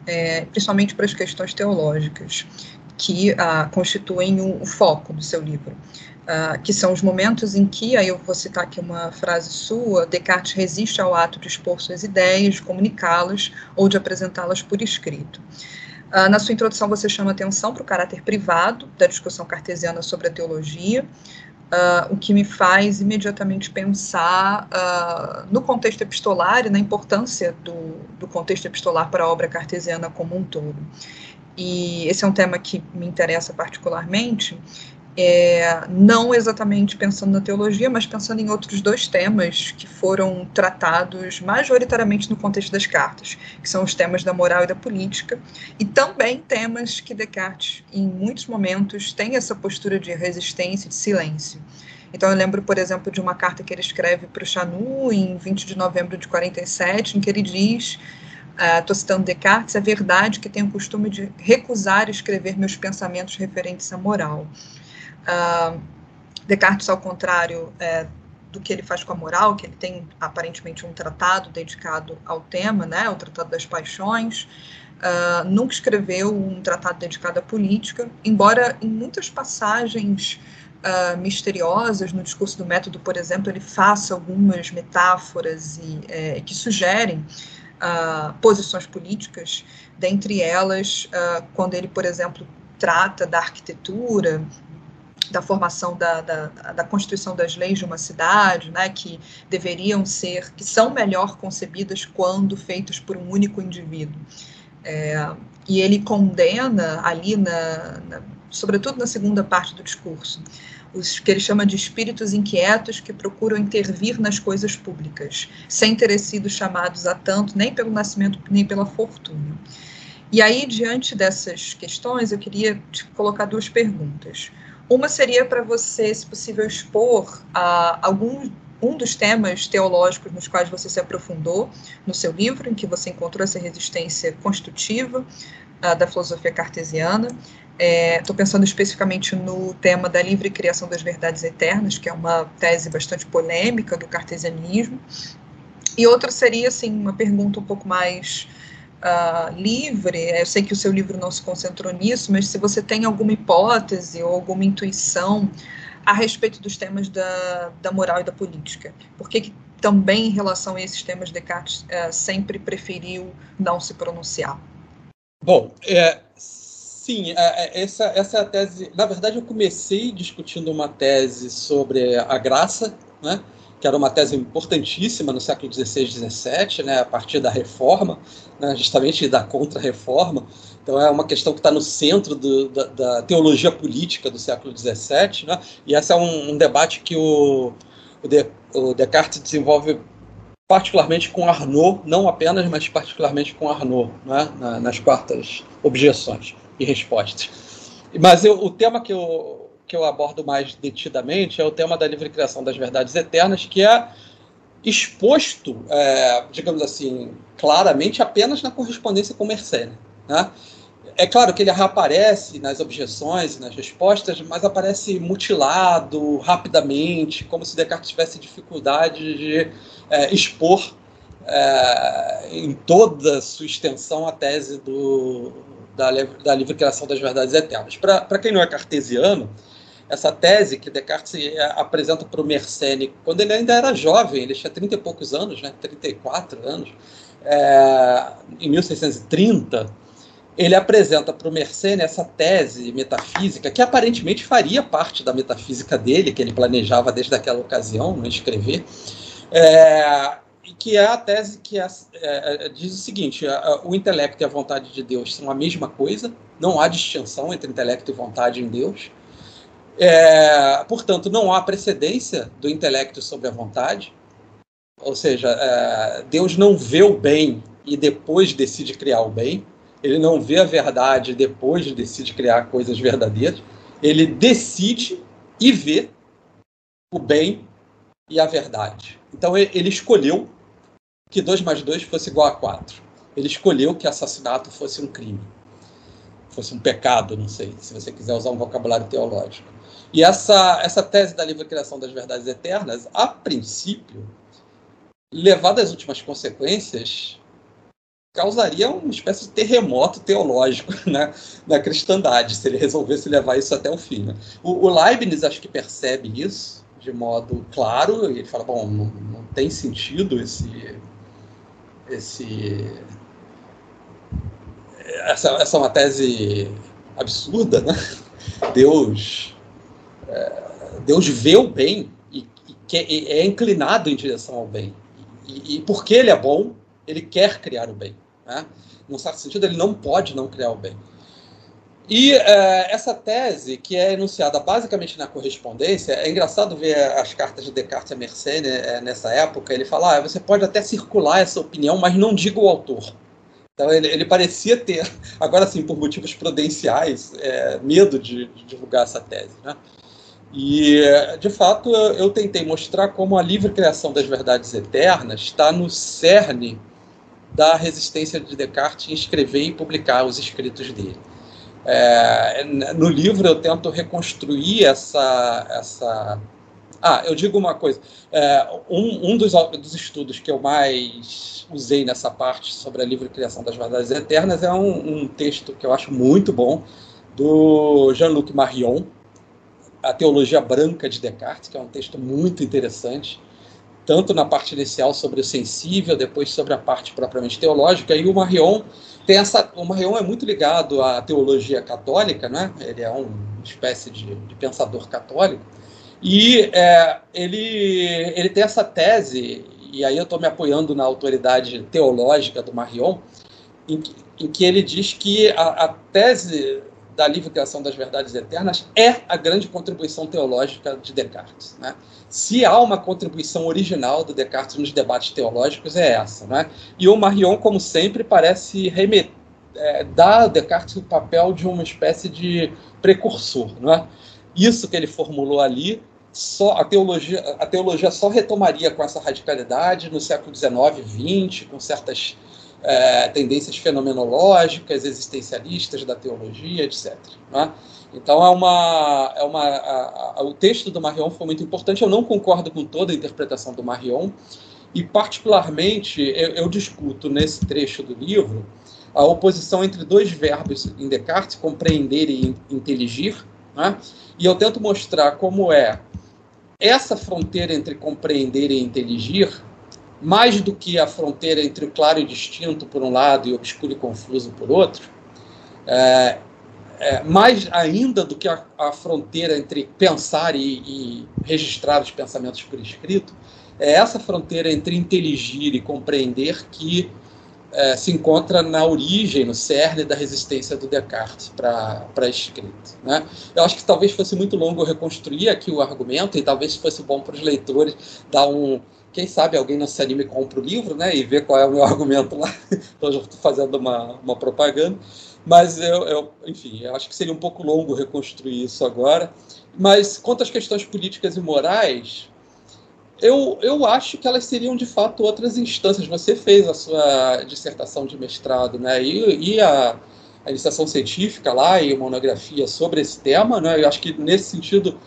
é, principalmente para as questões teológicas, que ah, constituem o, o foco do seu livro. Uh, que são os momentos em que, aí eu vou citar aqui uma frase sua, Descartes resiste ao ato de expor suas ideias, de comunicá-las ou de apresentá-las por escrito. Uh, na sua introdução, você chama atenção para o caráter privado da discussão cartesiana sobre a teologia, uh, o que me faz imediatamente pensar no contexto epistolar e na importância do, do contexto epistolar para a obra cartesiana como um todo. E esse é um tema que me interessa particularmente, é, não exatamente pensando na teologia, mas pensando em outros dois temas que foram tratados majoritariamente no contexto das cartas, que são os temas da moral e da política, e também temas que Descartes, em muitos momentos, tem essa postura de resistência, de silêncio. Então, eu lembro, por exemplo, de uma carta que ele escreve para o Chanu em 20 de novembro de 47, em que ele diz estou uh, citando Descartes, é verdade que tenho o costume de recusar escrever meus pensamentos referentes à moral. Uh, Descartes, ao contrário é, do que ele faz com a moral, que ele tem aparentemente um tratado dedicado ao tema, né, o Tratado das Paixões, uh, nunca escreveu um tratado dedicado à política, embora em muitas passagens uh, misteriosas no discurso do método, por exemplo, ele faça algumas metáforas e, é, que sugerem uh, posições políticas, dentre elas, quando ele, por exemplo, trata da arquitetura da formação da, da, da, constituição das leis de uma cidade, né, que deveriam ser, que são melhor concebidas quando feitas por um único indivíduo. É, e ele condena ali, na, na, sobretudo na segunda parte do discurso, os que ele chama de espíritos inquietos que procuram intervir nas coisas públicas, sem terem sido chamados a tanto nem pelo nascimento nem pela fortuna. E aí, diante dessas questões, eu queria te colocar duas perguntas. Uma seria para você, se possível, expor uh, algum um dos temas teológicos nos quais você se aprofundou no seu livro, em que você encontrou essa resistência constitutiva uh, da filosofia cartesiana. Estou é, pensando especificamente no tema da livre criação das verdades eternas, que é uma tese bastante polêmica do cartesianismo. E outra seria, assim, uma pergunta um pouco mais uh, livre, eu sei que o seu livro não se concentrou nisso, mas se você tem alguma hipótese ou alguma intuição a respeito dos temas da, da moral e da política, por que, que também em relação a esses temas Descartes uh, sempre preferiu não se pronunciar? Bom, é, Sim, é, é, essa, essa é a tese. Na verdade, eu comecei discutindo uma tese sobre a graça, né? Que era uma tese importantíssima no século XVI e XVII, né? a partir da reforma, né? justamente da contra-reforma. Então, é uma questão que está no centro do, da, da, teologia política do século XVII. Né? E esse é um, um debate que o, o, de, o Descartes desenvolve particularmente com Arnaud, não apenas, mas particularmente com Arnaud, né? nas quartas objeções e respostas. Mas eu, o tema que eu, que eu abordo mais detidamente é o tema da livre criação das verdades eternas, que é exposto, é, digamos assim, claramente apenas na correspondência com Mersenne. Né? É claro que ele reaparece nas objeções e nas respostas, mas aparece mutilado rapidamente, como se Descartes tivesse dificuldade de é, expor é, em toda a sua extensão a tese do, da, da livre criação das verdades eternas. Para quem não é cartesiano, essa tese que Descartes é, apresenta para o Mersenne, quando ele ainda era jovem, ele tinha 30 e poucos anos, né, 34 anos, é, em 1630, ele apresenta para o Mersenne essa tese metafísica, que aparentemente faria parte da metafísica dele, que ele planejava desde aquela ocasião, no escrever, é, que é a tese que é, é, diz o seguinte: o intelecto e a vontade de Deus são a mesma coisa, não há distinção entre intelecto e vontade em Deus. É, portanto, não há precedência do intelecto sobre a vontade, ou seja, é, Deus não vê o bem e depois decide criar o bem, ele não vê a verdade e depois decide criar coisas verdadeiras, ele decide e vê o bem e a verdade. Então ele escolheu que 2 mais 2 fosse igual a 4. Ele escolheu que assassinato fosse um crime, fosse um pecado, não sei, se você quiser usar um vocabulário teológico. E essa, essa tese da livre criação das verdades eternas, a princípio, levada às últimas consequências, causaria uma espécie de terremoto teológico né, na cristandade, se ele resolvesse levar isso até o fim. Né? O, o Leibniz acho que percebe isso de modo claro, e ele fala, bom, não, não tem sentido esse esse essa, essa é uma tese absurda, né? Deus Deus vê o bem e, e, é inclinado em direção ao bem. E, e, porque ele é bom, ele quer criar o bem. Né? Num certo sentido, ele não pode não criar o bem. E é, essa tese, que é enunciada basicamente na correspondência, é engraçado ver as cartas de Descartes a Mersenne é, nessa época. Ele fala: ah, você pode até circular essa opinião, mas não diga o autor. Então ele, ele parecia ter, agora sim, por motivos prudenciais, é, medo de, de, divulgar essa tese. Né? E, de fato, eu, tentei mostrar como a livre criação das verdades eternas está no cerne da resistência de Descartes em escrever e publicar os escritos dele. É, no livro eu tento reconstruir essa, essa. Ah, eu digo uma coisa. É, um, um dos, dos, estudos que eu mais usei nessa parte sobre a livre criação das verdades eternas é um, um texto que eu acho muito bom do Jean-Luc Marion, A Teologia Branca de Descartes, que é um texto muito interessante tanto na parte inicial sobre o sensível, depois sobre a parte propriamente teológica, e o Marion tem essa, o Marion é muito ligado à teologia católica, né? ele é uma espécie de, de pensador católico, e é, ele, ele tem essa tese, e aí eu estou me apoiando na autoridade teológica do Marion, em, em que ele diz que a, a tese da livre criação das verdades eternas é a grande contribuição teológica de Descartes. Né? Se há uma contribuição original do Descartes nos debates teológicos, é essa. Né? E o Marion, como sempre, parece remeter, é, a Descartes o papel de uma espécie de precursor. Né? Isso que ele formulou ali, só a teologia, a teologia só retomaria com essa radicalidade no século XIX, XX, com certas é, tendências fenomenológicas, existencialistas da teologia, etc. Né? Então é uma, é uma a, a, o texto do Marion foi muito importante. Eu não concordo com toda a interpretação do Marion e particularmente eu, eu discuto nesse trecho do livro a oposição entre dois verbos em Descartes, compreender e inteligir, né? e eu tento mostrar como é essa fronteira entre compreender e inteligir mais do que a fronteira entre o claro e distinto por um lado e o obscuro e confuso por outro, é, é, mais ainda do que a, a fronteira entre pensar e, e, registrar os pensamentos por escrito, é essa fronteira entre inteligir e compreender que é, se encontra na origem, no cerne da resistência do Descartes para a escrita. Né? Eu acho que talvez fosse muito longo reconstruir aqui o argumento, e talvez fosse bom para os leitores dar um. Quem sabe alguém não se anime e compra o livro né, e ver qual é o meu argumento lá. então, já estou fazendo uma, uma propaganda. Mas, eu, eu, enfim, eu acho que seria um pouco longo reconstruir isso agora. Mas, quanto às questões políticas e morais, eu, eu acho que elas seriam de fato outras instâncias. Você fez a sua dissertação de mestrado, né? E, e a, a iniciação científica lá e monografia sobre esse tema, né? Eu acho que nesse sentido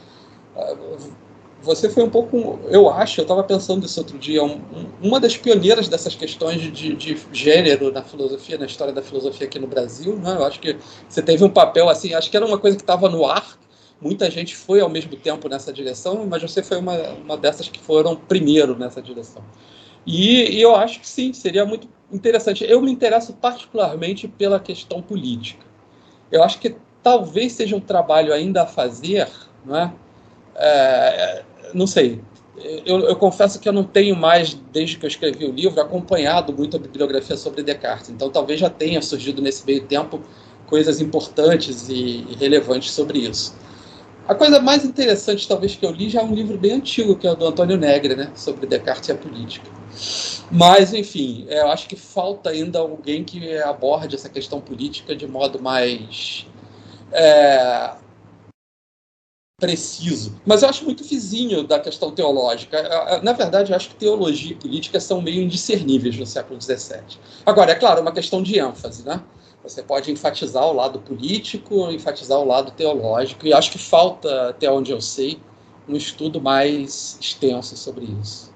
você foi um pouco, eu acho, eu estava pensando isso outro dia, um, uma das pioneiras dessas questões de, de, gênero na filosofia, na história da filosofia aqui no Brasil, né? Eu acho que você teve um papel assim, acho que era uma coisa que estava no ar Muita gente foi ao mesmo tempo nessa direção, mas você foi uma, uma dessas que foram primeiro nessa direção. E, e eu acho que sim, seria muito interessante. Eu me interesso particularmente pela questão política. Eu acho que talvez seja um trabalho ainda a fazer, não é? é não sei. Eu, eu, confesso que eu não tenho mais, desde que eu escrevi o livro, acompanhado muito a bibliografia sobre Descartes. Então, talvez já tenha surgido nesse meio tempo coisas importantes e, relevantes sobre isso. A coisa mais interessante, talvez, que eu li já é um livro bem antigo, que é o do Antônio Negre, né, sobre Descartes e a política. Mas, enfim, é, eu acho que falta ainda alguém que aborde essa questão política de modo mais é, preciso. Mas eu acho muito vizinho da questão teológica. Na verdade, eu acho que teologia e política são meio indiscerníveis no século XVII. Agora, é claro, é uma questão de ênfase, né? Você pode enfatizar o lado político, enfatizar o lado teológico, e acho que falta, até onde eu sei, um estudo mais extenso sobre isso.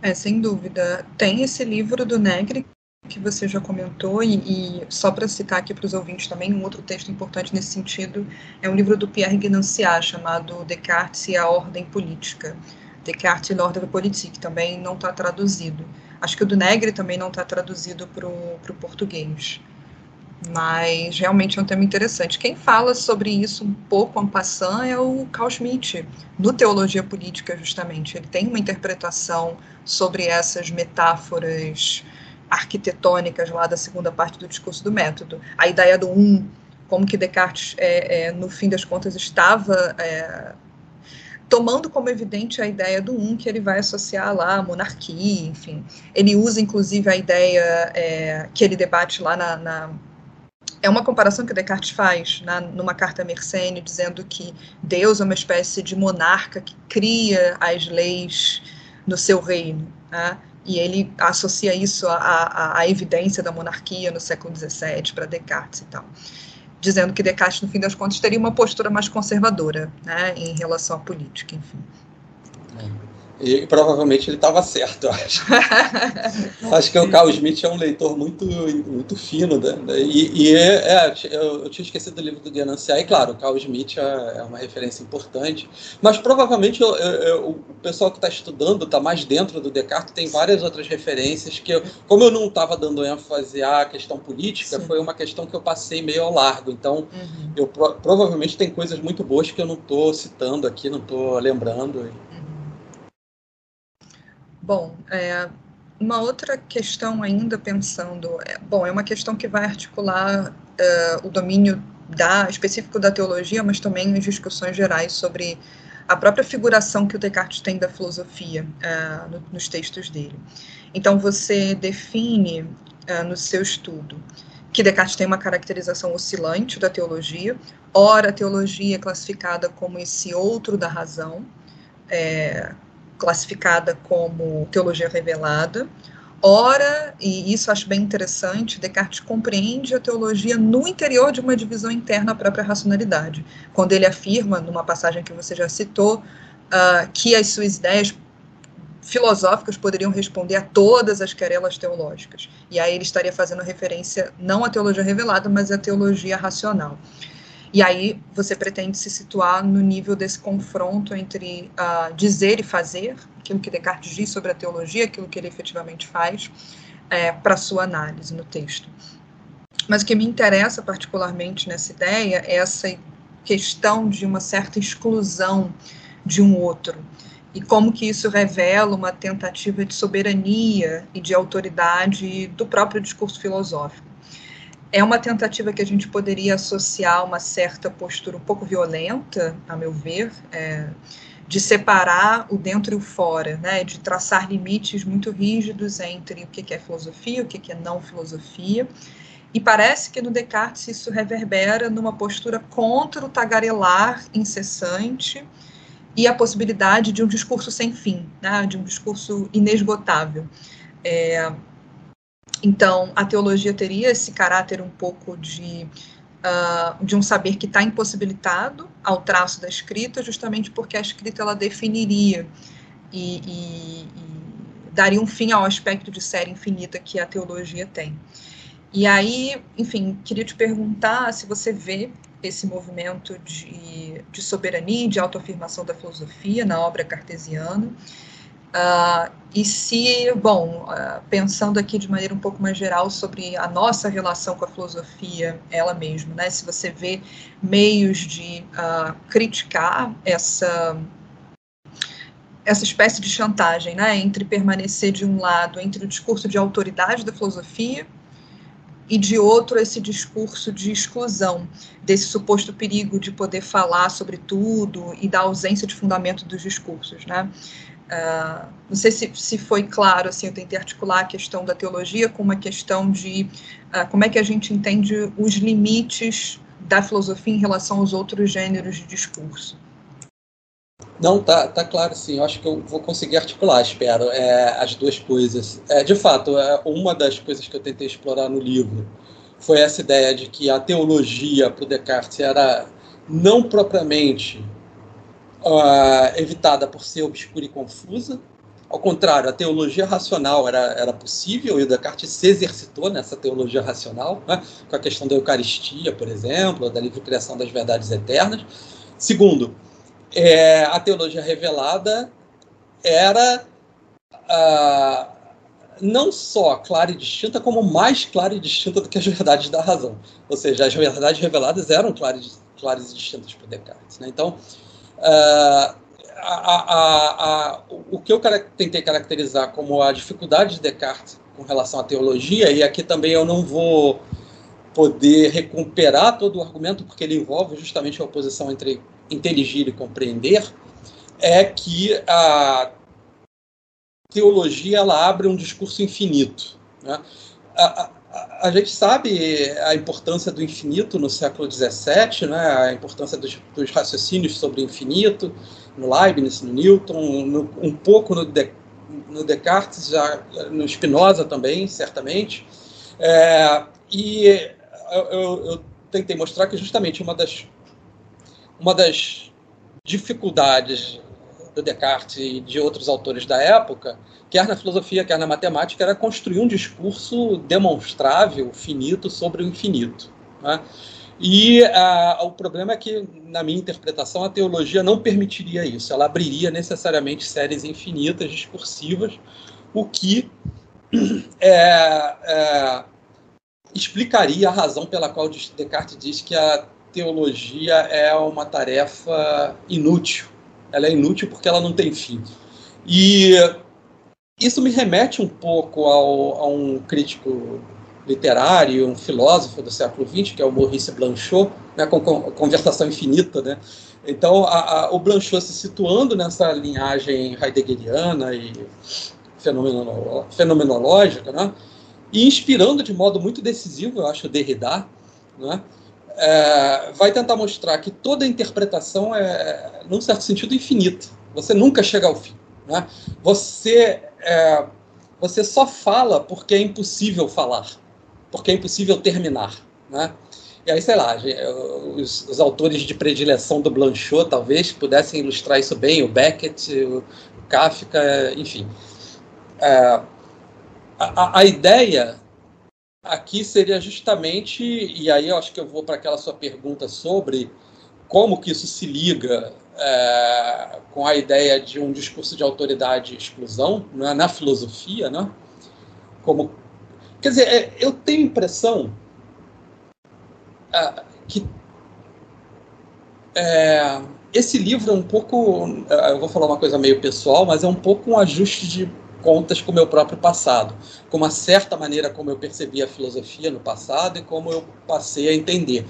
É, sem dúvida. Tem esse livro do Negri que você já comentou, e, e só para citar aqui para os ouvintes também, um outro texto importante nesse sentido é um livro do Pierre Guinanciat, chamado Descartes e a Ordem Política. Descartes e l'Ordre Politique, também não está traduzido. Acho que o do Negri também não está traduzido para o português mas realmente é um tema interessante. Quem fala sobre isso um pouco en passant é o Carl Schmitt, no Teologia Política, justamente. Ele tem uma interpretação sobre essas metáforas arquitetônicas lá da segunda parte do discurso do método. A ideia do um, como que Descartes, é, é, no fim das contas, estava é, tomando como evidente a ideia do um que ele vai associar lá a monarquia, enfim. Ele usa, inclusive, a ideia é, que ele debate lá na, na é uma comparação que Descartes faz na, numa carta a Mersenne, dizendo que Deus é uma espécie de monarca que cria as leis no seu reino. Né? E ele associa isso à, à, evidência da monarquia no século XVII para Descartes e tal. Dizendo que Descartes, no fim das contas, teria uma postura mais conservadora né, em relação à política, enfim. E provavelmente ele estava certo, eu acho. acho que o Carl Smith é um leitor muito, muito fino. Né? E, e é, eu, eu, tinha esquecido do livro do Denunciar, e claro, o Carl Smith é, é uma referência importante. Mas provavelmente eu, eu, o pessoal que está estudando, está mais dentro do Descartes, tem várias outras referências que, como eu não estava dando ênfase à questão política, Sim. foi uma questão que eu passei meio ao largo. Então, uhum. eu provavelmente tem coisas muito boas que eu não estou citando aqui, não estou lembrando. Bom, é, uma outra questão ainda pensando, é, bom, é uma questão que vai articular é, o domínio da, específico da teologia, mas também as discussões gerais sobre a própria figuração que o Descartes tem da filosofia é, no, nos textos dele. Então, você define é, no seu estudo que Descartes tem uma caracterização oscilante da teologia, ora a teologia é classificada como esse outro da razão, é, classificada como teologia revelada. Ora, e isso acho bem interessante, Descartes compreende a teologia no interior de uma divisão interna à própria racionalidade, quando ele afirma, numa passagem que você já citou, uh, que as suas ideias filosóficas poderiam responder a todas as querelas teológicas. E aí ele estaria fazendo referência não à teologia revelada, mas à teologia racional. E aí você pretende se situar no nível desse confronto entre uh, dizer e fazer, aquilo que Descartes diz sobre a teologia, aquilo que ele efetivamente faz, é, para sua análise no texto. Mas o que me interessa particularmente nessa ideia é essa questão de uma certa exclusão de um outro e como que isso revela uma tentativa de soberania e de autoridade do próprio discurso filosófico. É uma tentativa que a gente poderia associar uma certa postura um pouco violenta, a meu ver, é, de separar o dentro e o fora, né, de traçar limites muito rígidos entre o que é filosofia, o que é não filosofia, e parece que no Descartes isso reverbera numa postura contra o tagarelar incessante e a possibilidade de um discurso sem fim, né, de um discurso inesgotável. É, então, a teologia teria esse caráter um pouco de, uh, de um saber que está impossibilitado ao traço da escrita, justamente porque a escrita ela definiria e, e, e daria um fim ao aspecto de série infinita que a teologia tem. E aí, enfim, queria te perguntar se você vê esse movimento de, de soberania, de autoafirmação da filosofia na obra cartesiana, Uh, e se, bom, uh, pensando aqui de maneira um pouco mais geral sobre a nossa relação com a filosofia, ela mesma, né? Se você vê meios de uh, criticar essa essa espécie de chantagem, né, entre permanecer de um lado entre o discurso de autoridade da filosofia e de outro esse discurso de exclusão, desse suposto perigo de poder falar sobre tudo e da ausência de fundamento dos discursos, né? Uh, não sei se, se foi claro, assim, eu tentei articular a questão da teologia com uma questão de uh, como é que a gente entende os limites da filosofia em relação aos outros gêneros de discurso. Não, tá, tá claro, sim. Eu acho que eu vou conseguir articular, espero, é, as duas coisas. É, de fato, é, uma das coisas que eu tentei explorar no livro foi essa ideia de que a teologia para o Descartes era não propriamente uh, evitada por ser obscura e confusa. Ao contrário, a teologia racional era, era possível e o Descartes se exercitou nessa teologia racional, né, com a questão da Eucaristia, por exemplo, da livre criação das verdades eternas. Segundo, é, a teologia revelada era uh, não só clara e distinta, como mais clara e distinta do que as verdades da razão. Ou seja, as verdades reveladas eram claras, claras e distintas para Descartes. Né? Então, Uh, a, a, a, o que eu tentei caracterizar como a dificuldade de Descartes com relação à teologia, e aqui também eu não vou poder recuperar todo o argumento, porque ele envolve justamente a oposição entre inteligir e compreender, é que a teologia ela abre um discurso infinito. Né? A, gente sabe a importância do infinito no século XVII, né? a importância dos, dos raciocínios sobre o infinito, no Leibniz, no Newton, no, um pouco no, de, no, Descartes, já no Spinoza também, certamente. É, e eu, eu, eu, tentei mostrar que justamente uma das, uma das dificuldades do Descartes e de outros autores da época quer na filosofia, quer na matemática, era construir um discurso demonstrável, finito, sobre o infinito. Né? E ah, o problema é que, na minha interpretação, a teologia não permitiria isso. Ela abriria necessariamente séries infinitas, discursivas, o que é, é, explicaria a razão pela qual Descartes diz que a teologia é uma tarefa inútil. Ela é inútil porque ela não tem fim. E isso me remete um pouco ao, a um crítico literário, um filósofo do século XX, que é o Maurice Blanchot, né, com, com conversação infinita. Né? Então, a, a, o Blanchot se situando nessa linhagem heideggeriana e fenomenológica, né? e inspirando de modo muito decisivo, eu acho, Derrida, né? É, vai tentar mostrar que toda interpretação é, num certo sentido, infinita. Você nunca chega ao fim. Né? Você é, você só fala porque é impossível falar, porque é impossível terminar, né? E aí, sei lá, os, os, autores de predileção do Blanchot talvez pudessem ilustrar isso bem, o Beckett, o Kafka, enfim. É, a, a, ideia aqui seria justamente, e aí eu acho que eu vou para aquela sua pergunta sobre como que isso se liga é, com a ideia de um discurso de autoridade e exclusão né, na filosofia, né? Como, quer dizer, é, eu tenho impressão uh, que é, esse livro é um pouco, eu vou falar uma coisa meio pessoal, mas é um pouco um ajuste de contas com o meu próprio passado, com uma certa maneira como eu percebi a filosofia no passado e como eu passei a entender.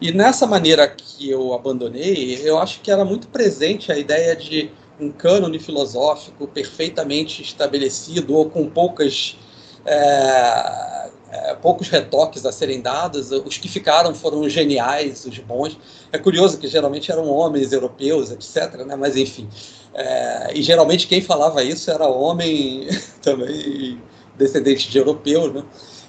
E nessa maneira que eu abandonei, eu acho que era muito presente a ideia de um cânone filosófico perfeitamente estabelecido ou com poucas é, é, poucos retoques a serem dados. Os que ficaram foram geniais, os bons. É curioso que geralmente eram homens europeus, etc. Né? Mas enfim, é, e geralmente quem falava isso era homem também descendente de europeu, né?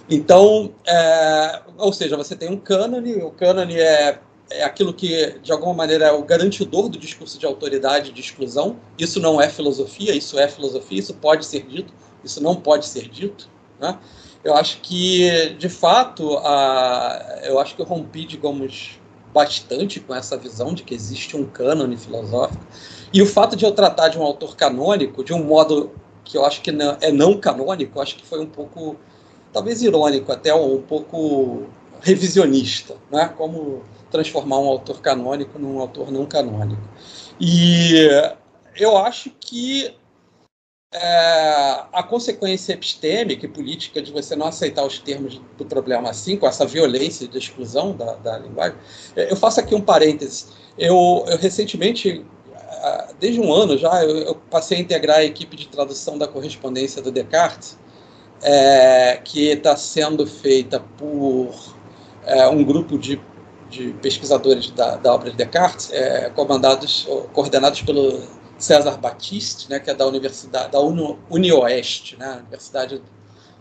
Então, é, ou seja, você tem um cânone, o cânone é, é aquilo que, de alguma maneira, é o garantidor do discurso de autoridade e de exclusão. Isso não é filosofia, isso é filosofia, isso pode ser dito, isso não pode ser dito. Né? Eu acho que, de fato, a, eu acho que eu rompi, digamos, bastante com essa visão de que existe um cânone filosófico. E o fato de eu tratar de um autor canônico de um modo que eu acho que não, é não canônico, acho que foi um pouco, talvez irônico, até um pouco revisionista, né? como transformar um autor canônico num autor não canônico. E eu acho que é, a consequência epistêmica e política de você não aceitar os termos do problema assim, com essa violência de exclusão da, da linguagem. Eu faço aqui um parêntese. Eu, eu recentemente desde um ano já, eu, eu, passei a integrar a equipe de tradução da correspondência do Descartes, é, que está sendo feita por é, um grupo de, de pesquisadores da, da, obra de Descartes, é, comandados, coordenados pelo César Batiste, né, que é da Universidade da Uni, UniOeste, né, Universidade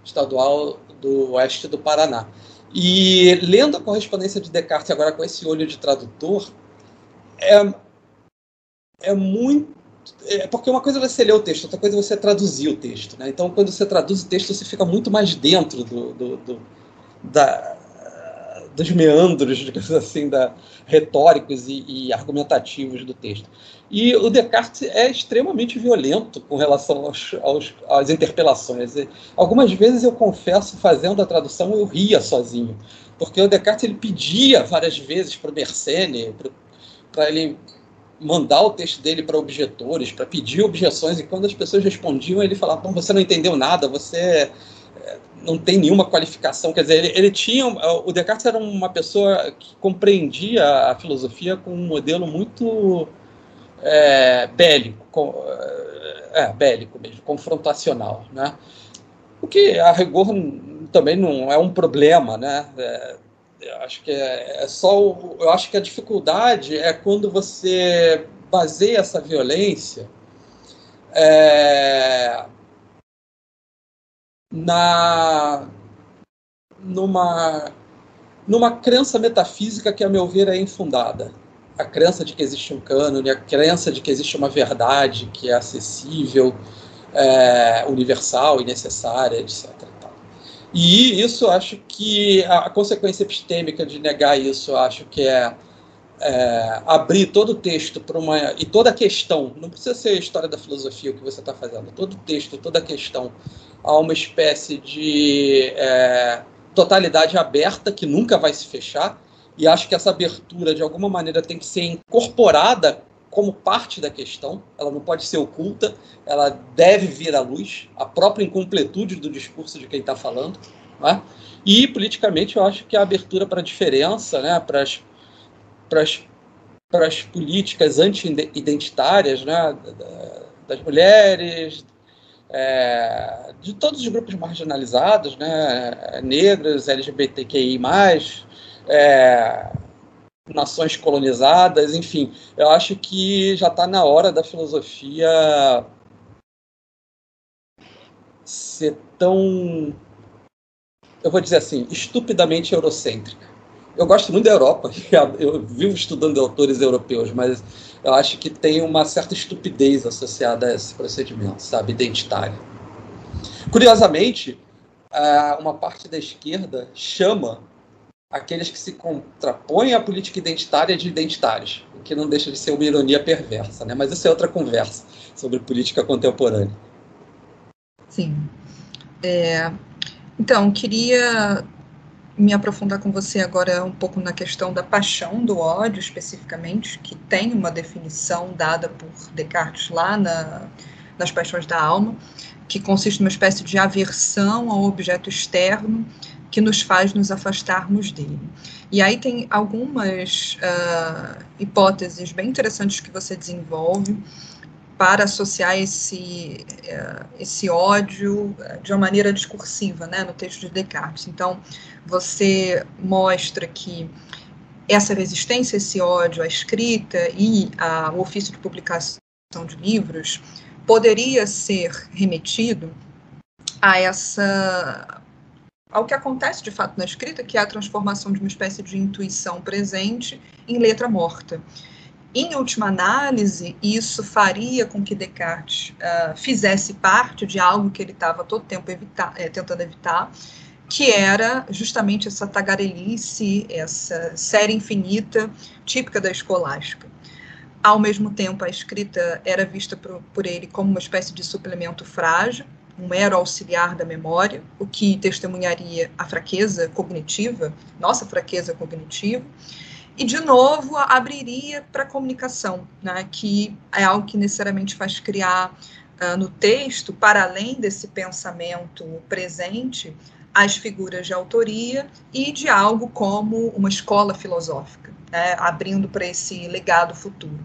Estadual do Oeste do Paraná. E lendo a correspondência de Descartes agora com esse olho de tradutor, é, é muito. É, porque uma coisa é você ler o texto, outra coisa é você traduzir o texto. Né? Então, quando você traduz o texto, você fica muito mais dentro do, do, do da, dos meandros, digamos assim, da, retóricos e, e, argumentativos do texto. E o Descartes é extremamente violento com relação aos, aos, às interpelações. Algumas vezes eu confesso, fazendo a tradução, eu ria sozinho, porque o Descartes ele pedia várias vezes para o Mersenne, para ele mandar o texto dele para objetores, para pedir objeções, e quando as pessoas respondiam, ele falava: você não entendeu nada, você eh, não tem nenhuma qualificação. Quer dizer, ele, ele, tinha. O Descartes era uma pessoa que compreendia a filosofia com um modelo muito é, bélico, com, é, bélico mesmo, confrontacional. Né? O que, a rigor, também não é um problema, né? É, acho que é, é só. Eu acho que a dificuldade é quando você baseia essa violência é, na numa numa crença metafísica que a meu ver é infundada. A crença de que existe um cânone a crença de que existe uma verdade que é acessível é, universal e necessária etc e isso acho que a consequência epistêmica de negar isso, acho que é, é abrir todo o texto para uma. e toda a questão, não precisa ser a história da filosofia o que você está fazendo, todo o texto, toda a questão a uma espécie de é, totalidade aberta que nunca vai se fechar. E acho que essa abertura, de alguma maneira, tem que ser incorporada como parte da questão, ela não pode ser oculta, ela deve vir à luz, a própria incompletude do discurso de quem está falando. Né? E, politicamente, eu acho que a abertura para a diferença, né, para as para as políticas anti-identitárias né, das mulheres, é, de todos os grupos marginalizados, né, negros, LGBTQI+, é, nações colonizadas, enfim, eu acho que já está na hora da filosofia ser tão, eu vou dizer assim, estupidamente eurocêntrica. Eu gosto muito da Europa, eu vivo estudando autores europeus, mas eu acho que tem uma certa estupidez associada a esse procedimento, sabe, identitário. Curiosamente, uma parte da esquerda chama aqueles que se contrapõem à política identitária de identitários, o que não deixa de ser uma ironia perversa, né? Mas isso é outra conversa sobre política contemporânea. Sim. É, então, queria me aprofundar com você agora um pouco na questão da paixão do ódio, especificamente, que tem uma definição dada por Descartes lá na, nas Paixões da Alma, que consiste numa espécie de aversão ao objeto externo que nos faz nos afastarmos dele. E aí tem algumas uh, hipóteses bem interessantes que você desenvolve para associar esse, uh, esse ódio de uma maneira discursiva, né, no texto de Descartes. Então, você mostra que essa resistência, esse ódio à escrita e ao ofício de publicação de livros poderia ser remetido a essa ao que acontece de fato na escrita, que é a transformação de uma espécie de intuição presente em letra morta. Em última análise, isso faria com que Descartes uh, fizesse parte de algo que ele estava todo tempo evita é, tentando evitar, que era justamente essa tagarelice, essa série infinita típica da escolástica. Ao mesmo tempo, a escrita era vista por, por ele como uma espécie de suplemento frágil, um mero auxiliar da memória, o que testemunharia a fraqueza cognitiva, nossa fraqueza cognitiva, e, de novo, abriria para a comunicação, né, que é algo que necessariamente faz criar uh, no texto, para além desse pensamento presente, as figuras de autoria e de algo como uma escola filosófica, né, abrindo para esse legado futuro.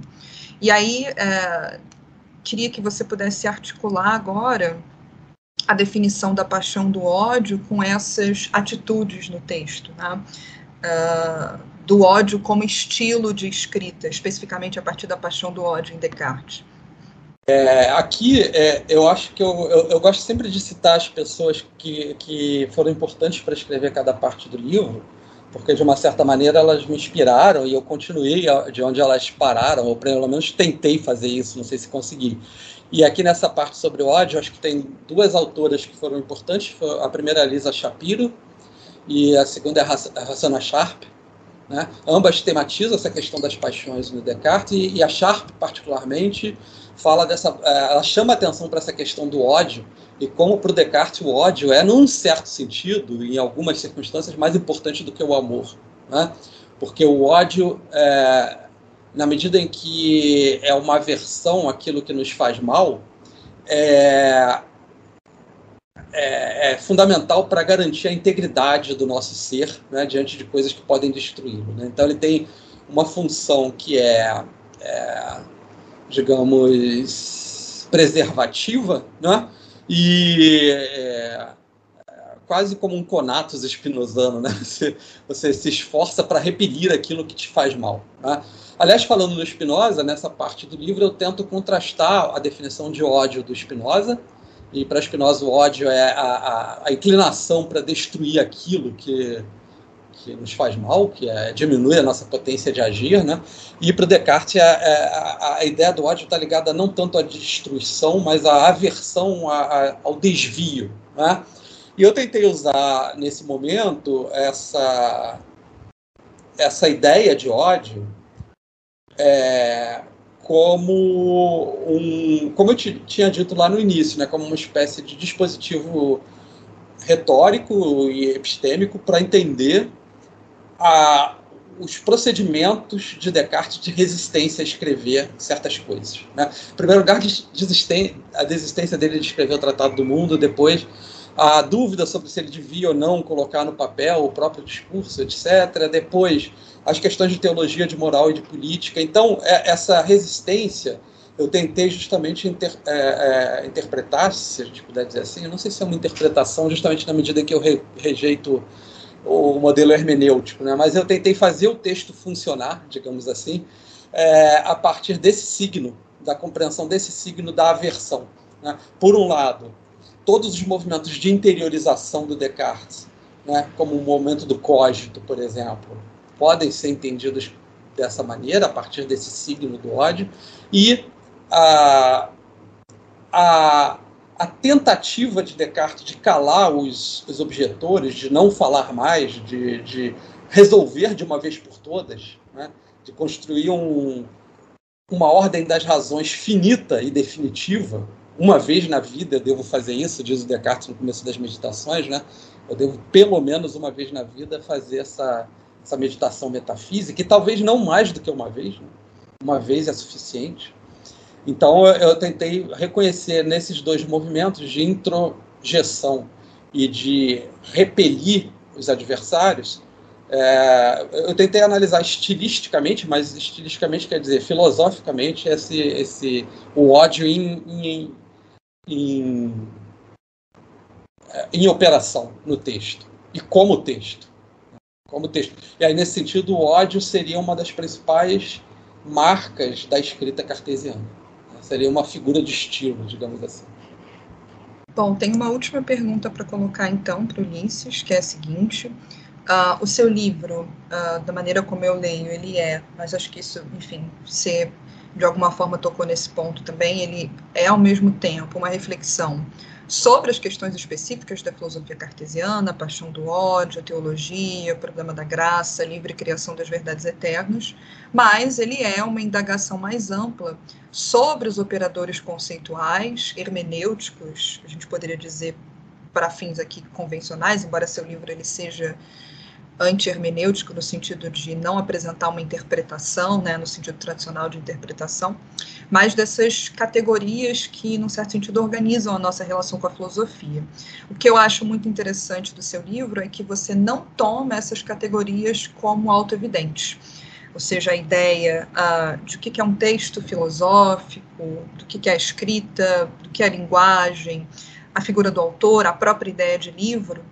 E aí, uh, queria que você pudesse articular agora a definição da paixão do ódio com essas atitudes no texto, né? Uh, do ódio como estilo de escrita, especificamente a partir da paixão do ódio em Descartes. É, aqui, é, eu acho que eu, eu, eu, gosto sempre de citar as pessoas que, que foram importantes para escrever cada parte do livro, porque de uma certa maneira elas me inspiraram e eu continuei de onde elas pararam, ou pelo menos tentei fazer isso, não sei se consegui. E aqui nessa parte sobre o ódio, acho que tem duas autoras que foram importantes. A primeira é a Lisa Shapiro e a segunda é a Hassana Sharp. Né? Ambas tematizam essa questão das paixões no Descartes e, e a Sharp, particularmente, fala dessa, é, ela chama atenção para essa questão do ódio e como para o Descartes o ódio é, num certo sentido, em algumas circunstâncias, mais importante do que o amor. Né? Porque o ódio é, na medida em que é uma aversão àquilo que nos faz mal, é, é, é fundamental para garantir a integridade do nosso ser né, diante de coisas que podem destruí-lo. Né? Então, ele tem uma função que é, é digamos, preservativa, né? e é, quase como um conatus espinosano, né? Você, você se esforça para repelir aquilo que te faz mal. Né? Aliás, falando do Spinoza, nessa parte do livro eu tento contrastar a definição de ódio do Spinoza. E para Spinoza o ódio é a, a, a inclinação para destruir aquilo que, que nos faz mal, que é diminuir a nossa potência de agir, né? E para Descartes a, é, é, a, a, ideia do ódio está ligada não tanto à destruição, mas à aversão a, ao desvio, né? E eu tentei usar nesse momento essa essa ideia de ódio é, como um, como eu tinha dito lá no início, né, como uma espécie de dispositivo retórico e epistêmico para entender a, os procedimentos de Descartes de resistência a escrever certas coisas. Né? Em primeiro lugar, a desistência dele de escrever o Tratado do Mundo, depois a dúvida sobre se ele devia ou não colocar no papel o próprio discurso, etc. Depois, as questões de teologia, de moral e de política. Então, é, essa resistência eu tentei justamente inter, é, é, interpretar, se a gente puder dizer assim, eu não sei se é uma interpretação, justamente na medida que eu re, rejeito o modelo hermenêutico, né? mas eu tentei fazer o texto funcionar, digamos assim, é, a partir desse signo, da compreensão desse signo da aversão. Né? Por um lado, todos os movimentos de interiorização do Descartes, né, como o momento do cogito, por exemplo, podem ser entendidos dessa maneira, a partir desse signo do ódio, e a, a, a tentativa de Descartes de calar os, os objetores, de não falar mais, de, de resolver de uma vez por todas, né, de construir um, uma ordem das razões finita e definitiva, uma vez na vida eu devo fazer isso, diz o Descartes no começo das meditações, né? Eu devo, pelo menos uma vez na vida, fazer essa, essa meditação metafísica, e talvez não mais do que uma vez, né? uma vez é suficiente. Então eu, eu tentei reconhecer nesses dois movimentos de introjeção e de repelir os adversários, é, eu tentei analisar estilisticamente, mas estilisticamente quer dizer filosoficamente esse, esse o ódio em, em, em, em operação no texto e como texto, como texto. E aí nesse sentido o ódio seria uma das principais marcas da escrita cartesiana. Seria uma figura de estilo, digamos assim. Bom, tem uma última pergunta para colocar então para o Ulisses, que é a seguinte: uh, o seu livro, uh, da maneira como eu leio, ele é, mas acho que isso, enfim, você de alguma forma tocou nesse ponto também, ele é ao mesmo tempo uma reflexão sobre as questões específicas da filosofia cartesiana, a paixão do ódio, a teologia, o problema da graça, a livre criação das verdades eternas, mas ele é uma indagação mais ampla sobre os operadores conceituais, hermenêuticos, a gente poderia dizer para fins aqui convencionais, embora seu livro ele seja anti-hermenêutico, no sentido de não apresentar uma interpretação, né, no sentido tradicional de interpretação, mas dessas categorias que, num certo sentido, organizam a nossa relação com a filosofia. O que eu acho muito interessante do seu livro é que você não toma essas categorias como auto-evidentes. Ou seja, a ideia uh, de o que é um texto filosófico, do que é a escrita, do que é a linguagem, a figura do autor, a própria ideia de livro,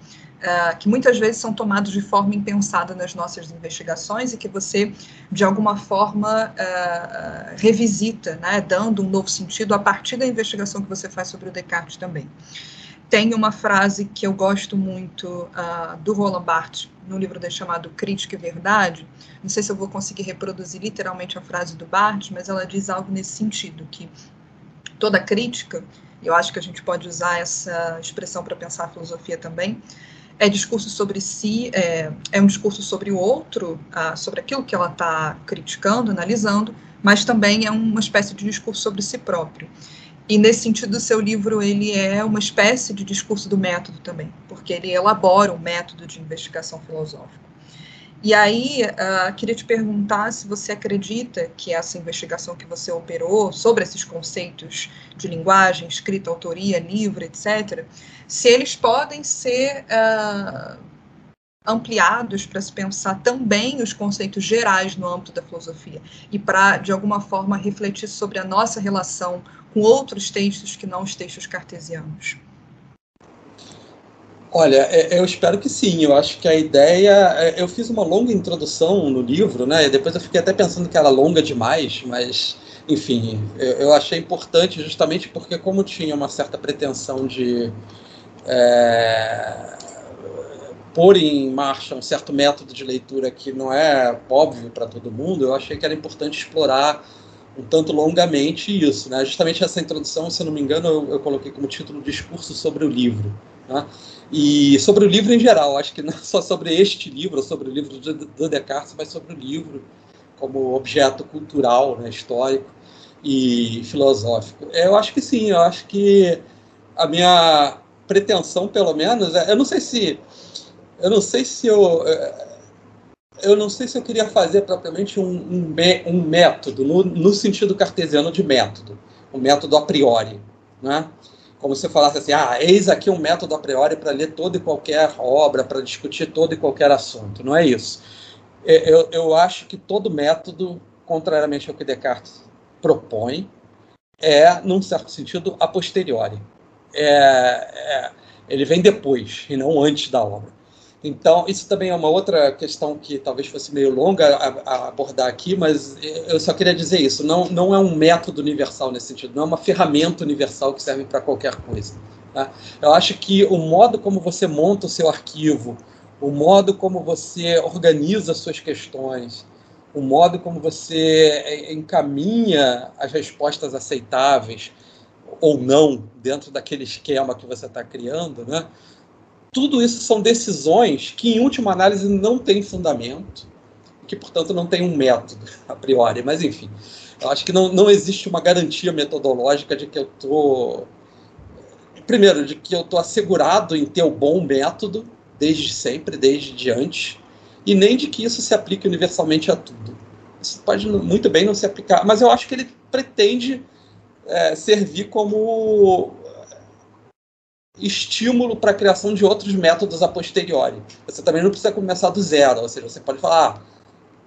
uh, que muitas vezes são tomados de forma impensada nas nossas investigações e que você, de alguma forma, uh, revisita, né, dando um novo sentido a partir da investigação que você faz sobre o Descartes também. Tem uma frase que eu gosto muito uh, do Roland Barthes, no livro dele chamado Crítica e Verdade. Não sei se eu vou conseguir reproduzir literalmente a frase do Barthes, mas ela diz algo nesse sentido, que toda crítica, eu acho que a gente pode usar essa expressão para pensar a filosofia também, é discurso sobre si, é, é um discurso sobre o outro, ah, sobre aquilo que ela está criticando, analisando, mas também é uma espécie de discurso sobre si próprio. E nesse sentido, o seu livro ele é uma espécie de discurso do método também, porque ele elabora um método de investigação filosófica. E aí, uh, queria te perguntar se você acredita que essa investigação que você operou sobre esses conceitos de linguagem, escrita, autoria, livro, etc., se eles podem ser uh, ampliados para se pensar também os conceitos gerais no âmbito da filosofia e para, de alguma forma, refletir sobre a nossa relação com outros textos que não os textos cartesianos. Olha, é, eu espero que sim. Eu acho que a ideia. É, eu fiz uma longa introdução no livro, né? Depois eu fiquei até pensando que era longa demais, mas, enfim, eu achei importante justamente porque, como tinha uma certa pretensão de é, pôr em marcha um certo método de leitura que não é óbvio para todo mundo, eu achei que era importante explorar um tanto longamente isso. Né? Justamente essa introdução, se não me engano, eu, eu coloquei como título Discurso sobre o Livro. Né? E sobre o livro em geral, acho que não só sobre este livro, sobre o livro do Descartes, mas sobre o livro como objeto cultural, né, histórico e filosófico. Eu acho que sim, eu acho que a minha pretensão, pelo menos, é, eu não sei se eu não sei se eu é, eu não sei se eu queria fazer propriamente um, um, um método no, no sentido cartesiano de método, um método a priori, né? Como se falasse assim, ah, eis aqui um método a priori para ler toda e qualquer obra, para discutir todo e qualquer assunto. Não é isso. É, eu, eu acho que todo método, contrariamente ao que Descartes propõe, é, num certo sentido, a posteriori. É, é, ele vem depois e não antes da obra. Então, isso também é uma outra questão que talvez fosse meio longa a, a, abordar aqui, mas eu só queria dizer isso. Não, não é um método universal nesse sentido, não é uma ferramenta universal que serve para qualquer coisa. Tá? Eu acho que o modo como você monta o seu arquivo, o modo como você organiza suas questões, o modo como você encaminha as respostas aceitáveis ou não dentro daquele esquema que você está criando, né? Tudo isso são decisões que, em última análise, não têm fundamento, que, portanto, não tem um método a priori. Mas, enfim, Eu acho que não, não existe uma garantia metodológica de que eu estou. Primeiro, de que eu estou assegurado em ter o bom método, desde sempre, desde antes, e nem de que isso se aplique universalmente a tudo. Isso pode muito bem não se aplicar, mas eu acho que ele pretende é, servir como estímulo para a criação de outros métodos a posteriori. Você também não precisa começar do zero, ou seja, você pode falar, ah,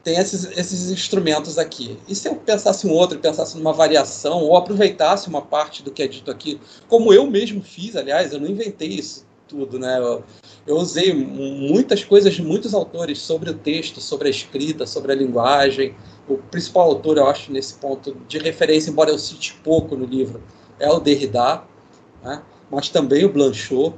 tem esses, esses instrumentos aqui. E se eu pensasse um outro, pensasse numa variação, ou aproveitasse uma parte do que é dito aqui, como eu mesmo fiz, aliás, eu não inventei isso tudo, né? Eu, eu usei muitas coisas de muitos autores sobre o texto, sobre a escrita, sobre a linguagem. O principal autor, eu acho, nesse ponto de referência, embora eu cite pouco no livro, é o Derrida, né? Mas também o Blanchot.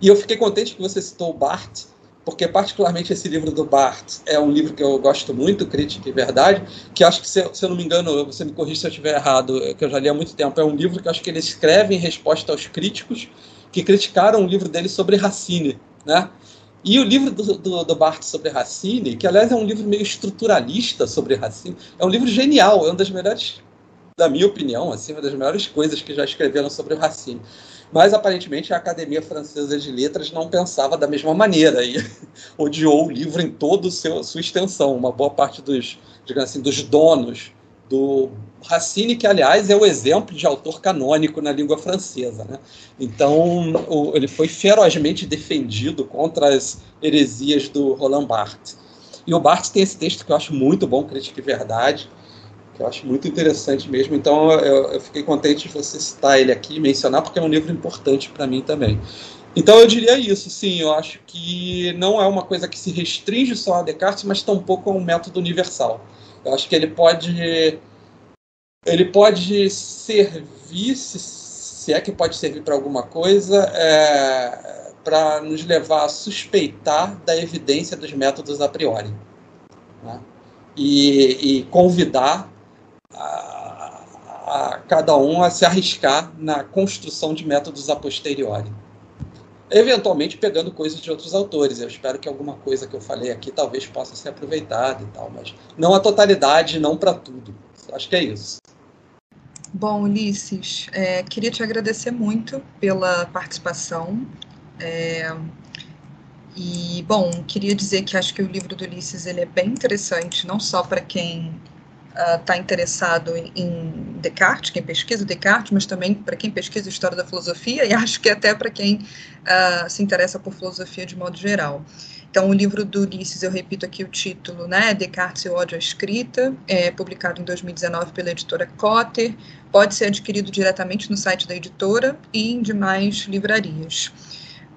E eu fiquei contente que você citou o Barthes, porque particularmente esse livro do Barthes é um livro que eu gosto muito, Crítica e Verdade, que acho que, se, eu não me engano, você me corrige se eu estiver errado, que eu já li há muito tempo, é um livro que acho que ele escreve em resposta aos críticos que criticaram o livro dele sobre Racine, né? E o livro do, do, do Barthes sobre Racine, que aliás é um livro meio estruturalista sobre Racine, é um livro genial, é uma das melhores, da minha opinião, assim, uma das melhores coisas que já escreveram sobre Racine. Mas aparentemente a Academia Francesa de Letras não pensava da mesma maneira e odiou o livro em toda a sua extensão. Uma boa parte dos, digamos assim, dos donos do Racine, que aliás é o exemplo de autor canônico na língua francesa. Né? Então o, ele foi ferozmente defendido contra as heresias do Roland Barthes. E o Barthes tem esse texto que eu acho muito bom, Crítica e Verdade, que eu acho muito interessante mesmo. Então eu, eu fiquei contente de você citar ele aqui, mencionar, porque é um livro importante para mim também. Então eu diria isso, sim, eu acho que não é uma coisa que se restringe só a Descartes, mas tampouco é um método universal. Eu acho que ele pode ele pode servir, se, se é que pode servir para alguma coisa, é, para nos levar a suspeitar da evidência dos métodos a priori. Né? E, e, convidar a, a cada um a se arriscar na construção de métodos a posteriori. Eventualmente pegando coisas de outros autores. Eu espero que alguma coisa que eu falei aqui talvez possa ser aproveitada e tal, mas não a totalidade, não para tudo. Acho que é isso. Bom, Ulisses, é, queria te agradecer muito pela participação. É, e, bom, queria dizer que acho que o livro do Ulisses ele é bem interessante, não só para quem está uh, interessado em, em, Descartes, quem pesquisa Descartes, mas também para quem pesquisa história da filosofia e acho que até para quem uh, se interessa por filosofia de modo geral. Então, o livro do Ulisses, eu repito aqui o título, né, Descartes e o ódio à escrita, é publicado em 2019 pela editora Cotter, pode ser adquirido diretamente no site da editora e em demais livrarias.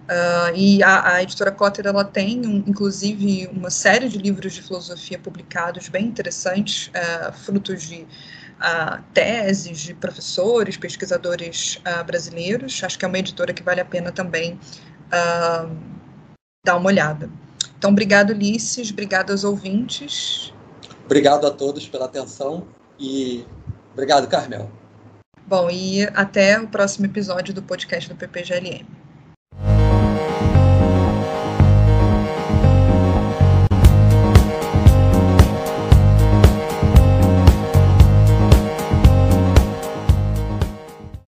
Uh, e a, a, editora Cotter ela tem, um, inclusive, uma série de livros de filosofia publicados bem interessantes, uh, frutos de uh, teses de professores, pesquisadores brasileiros. Acho que é uma editora que vale a pena também dar uma olhada. Então, obrigado, Ulisses, obrigado aos ouvintes. Obrigado a todos pela atenção e obrigado, Carmel. Bom, e até o próximo episódio do podcast do PPGLM.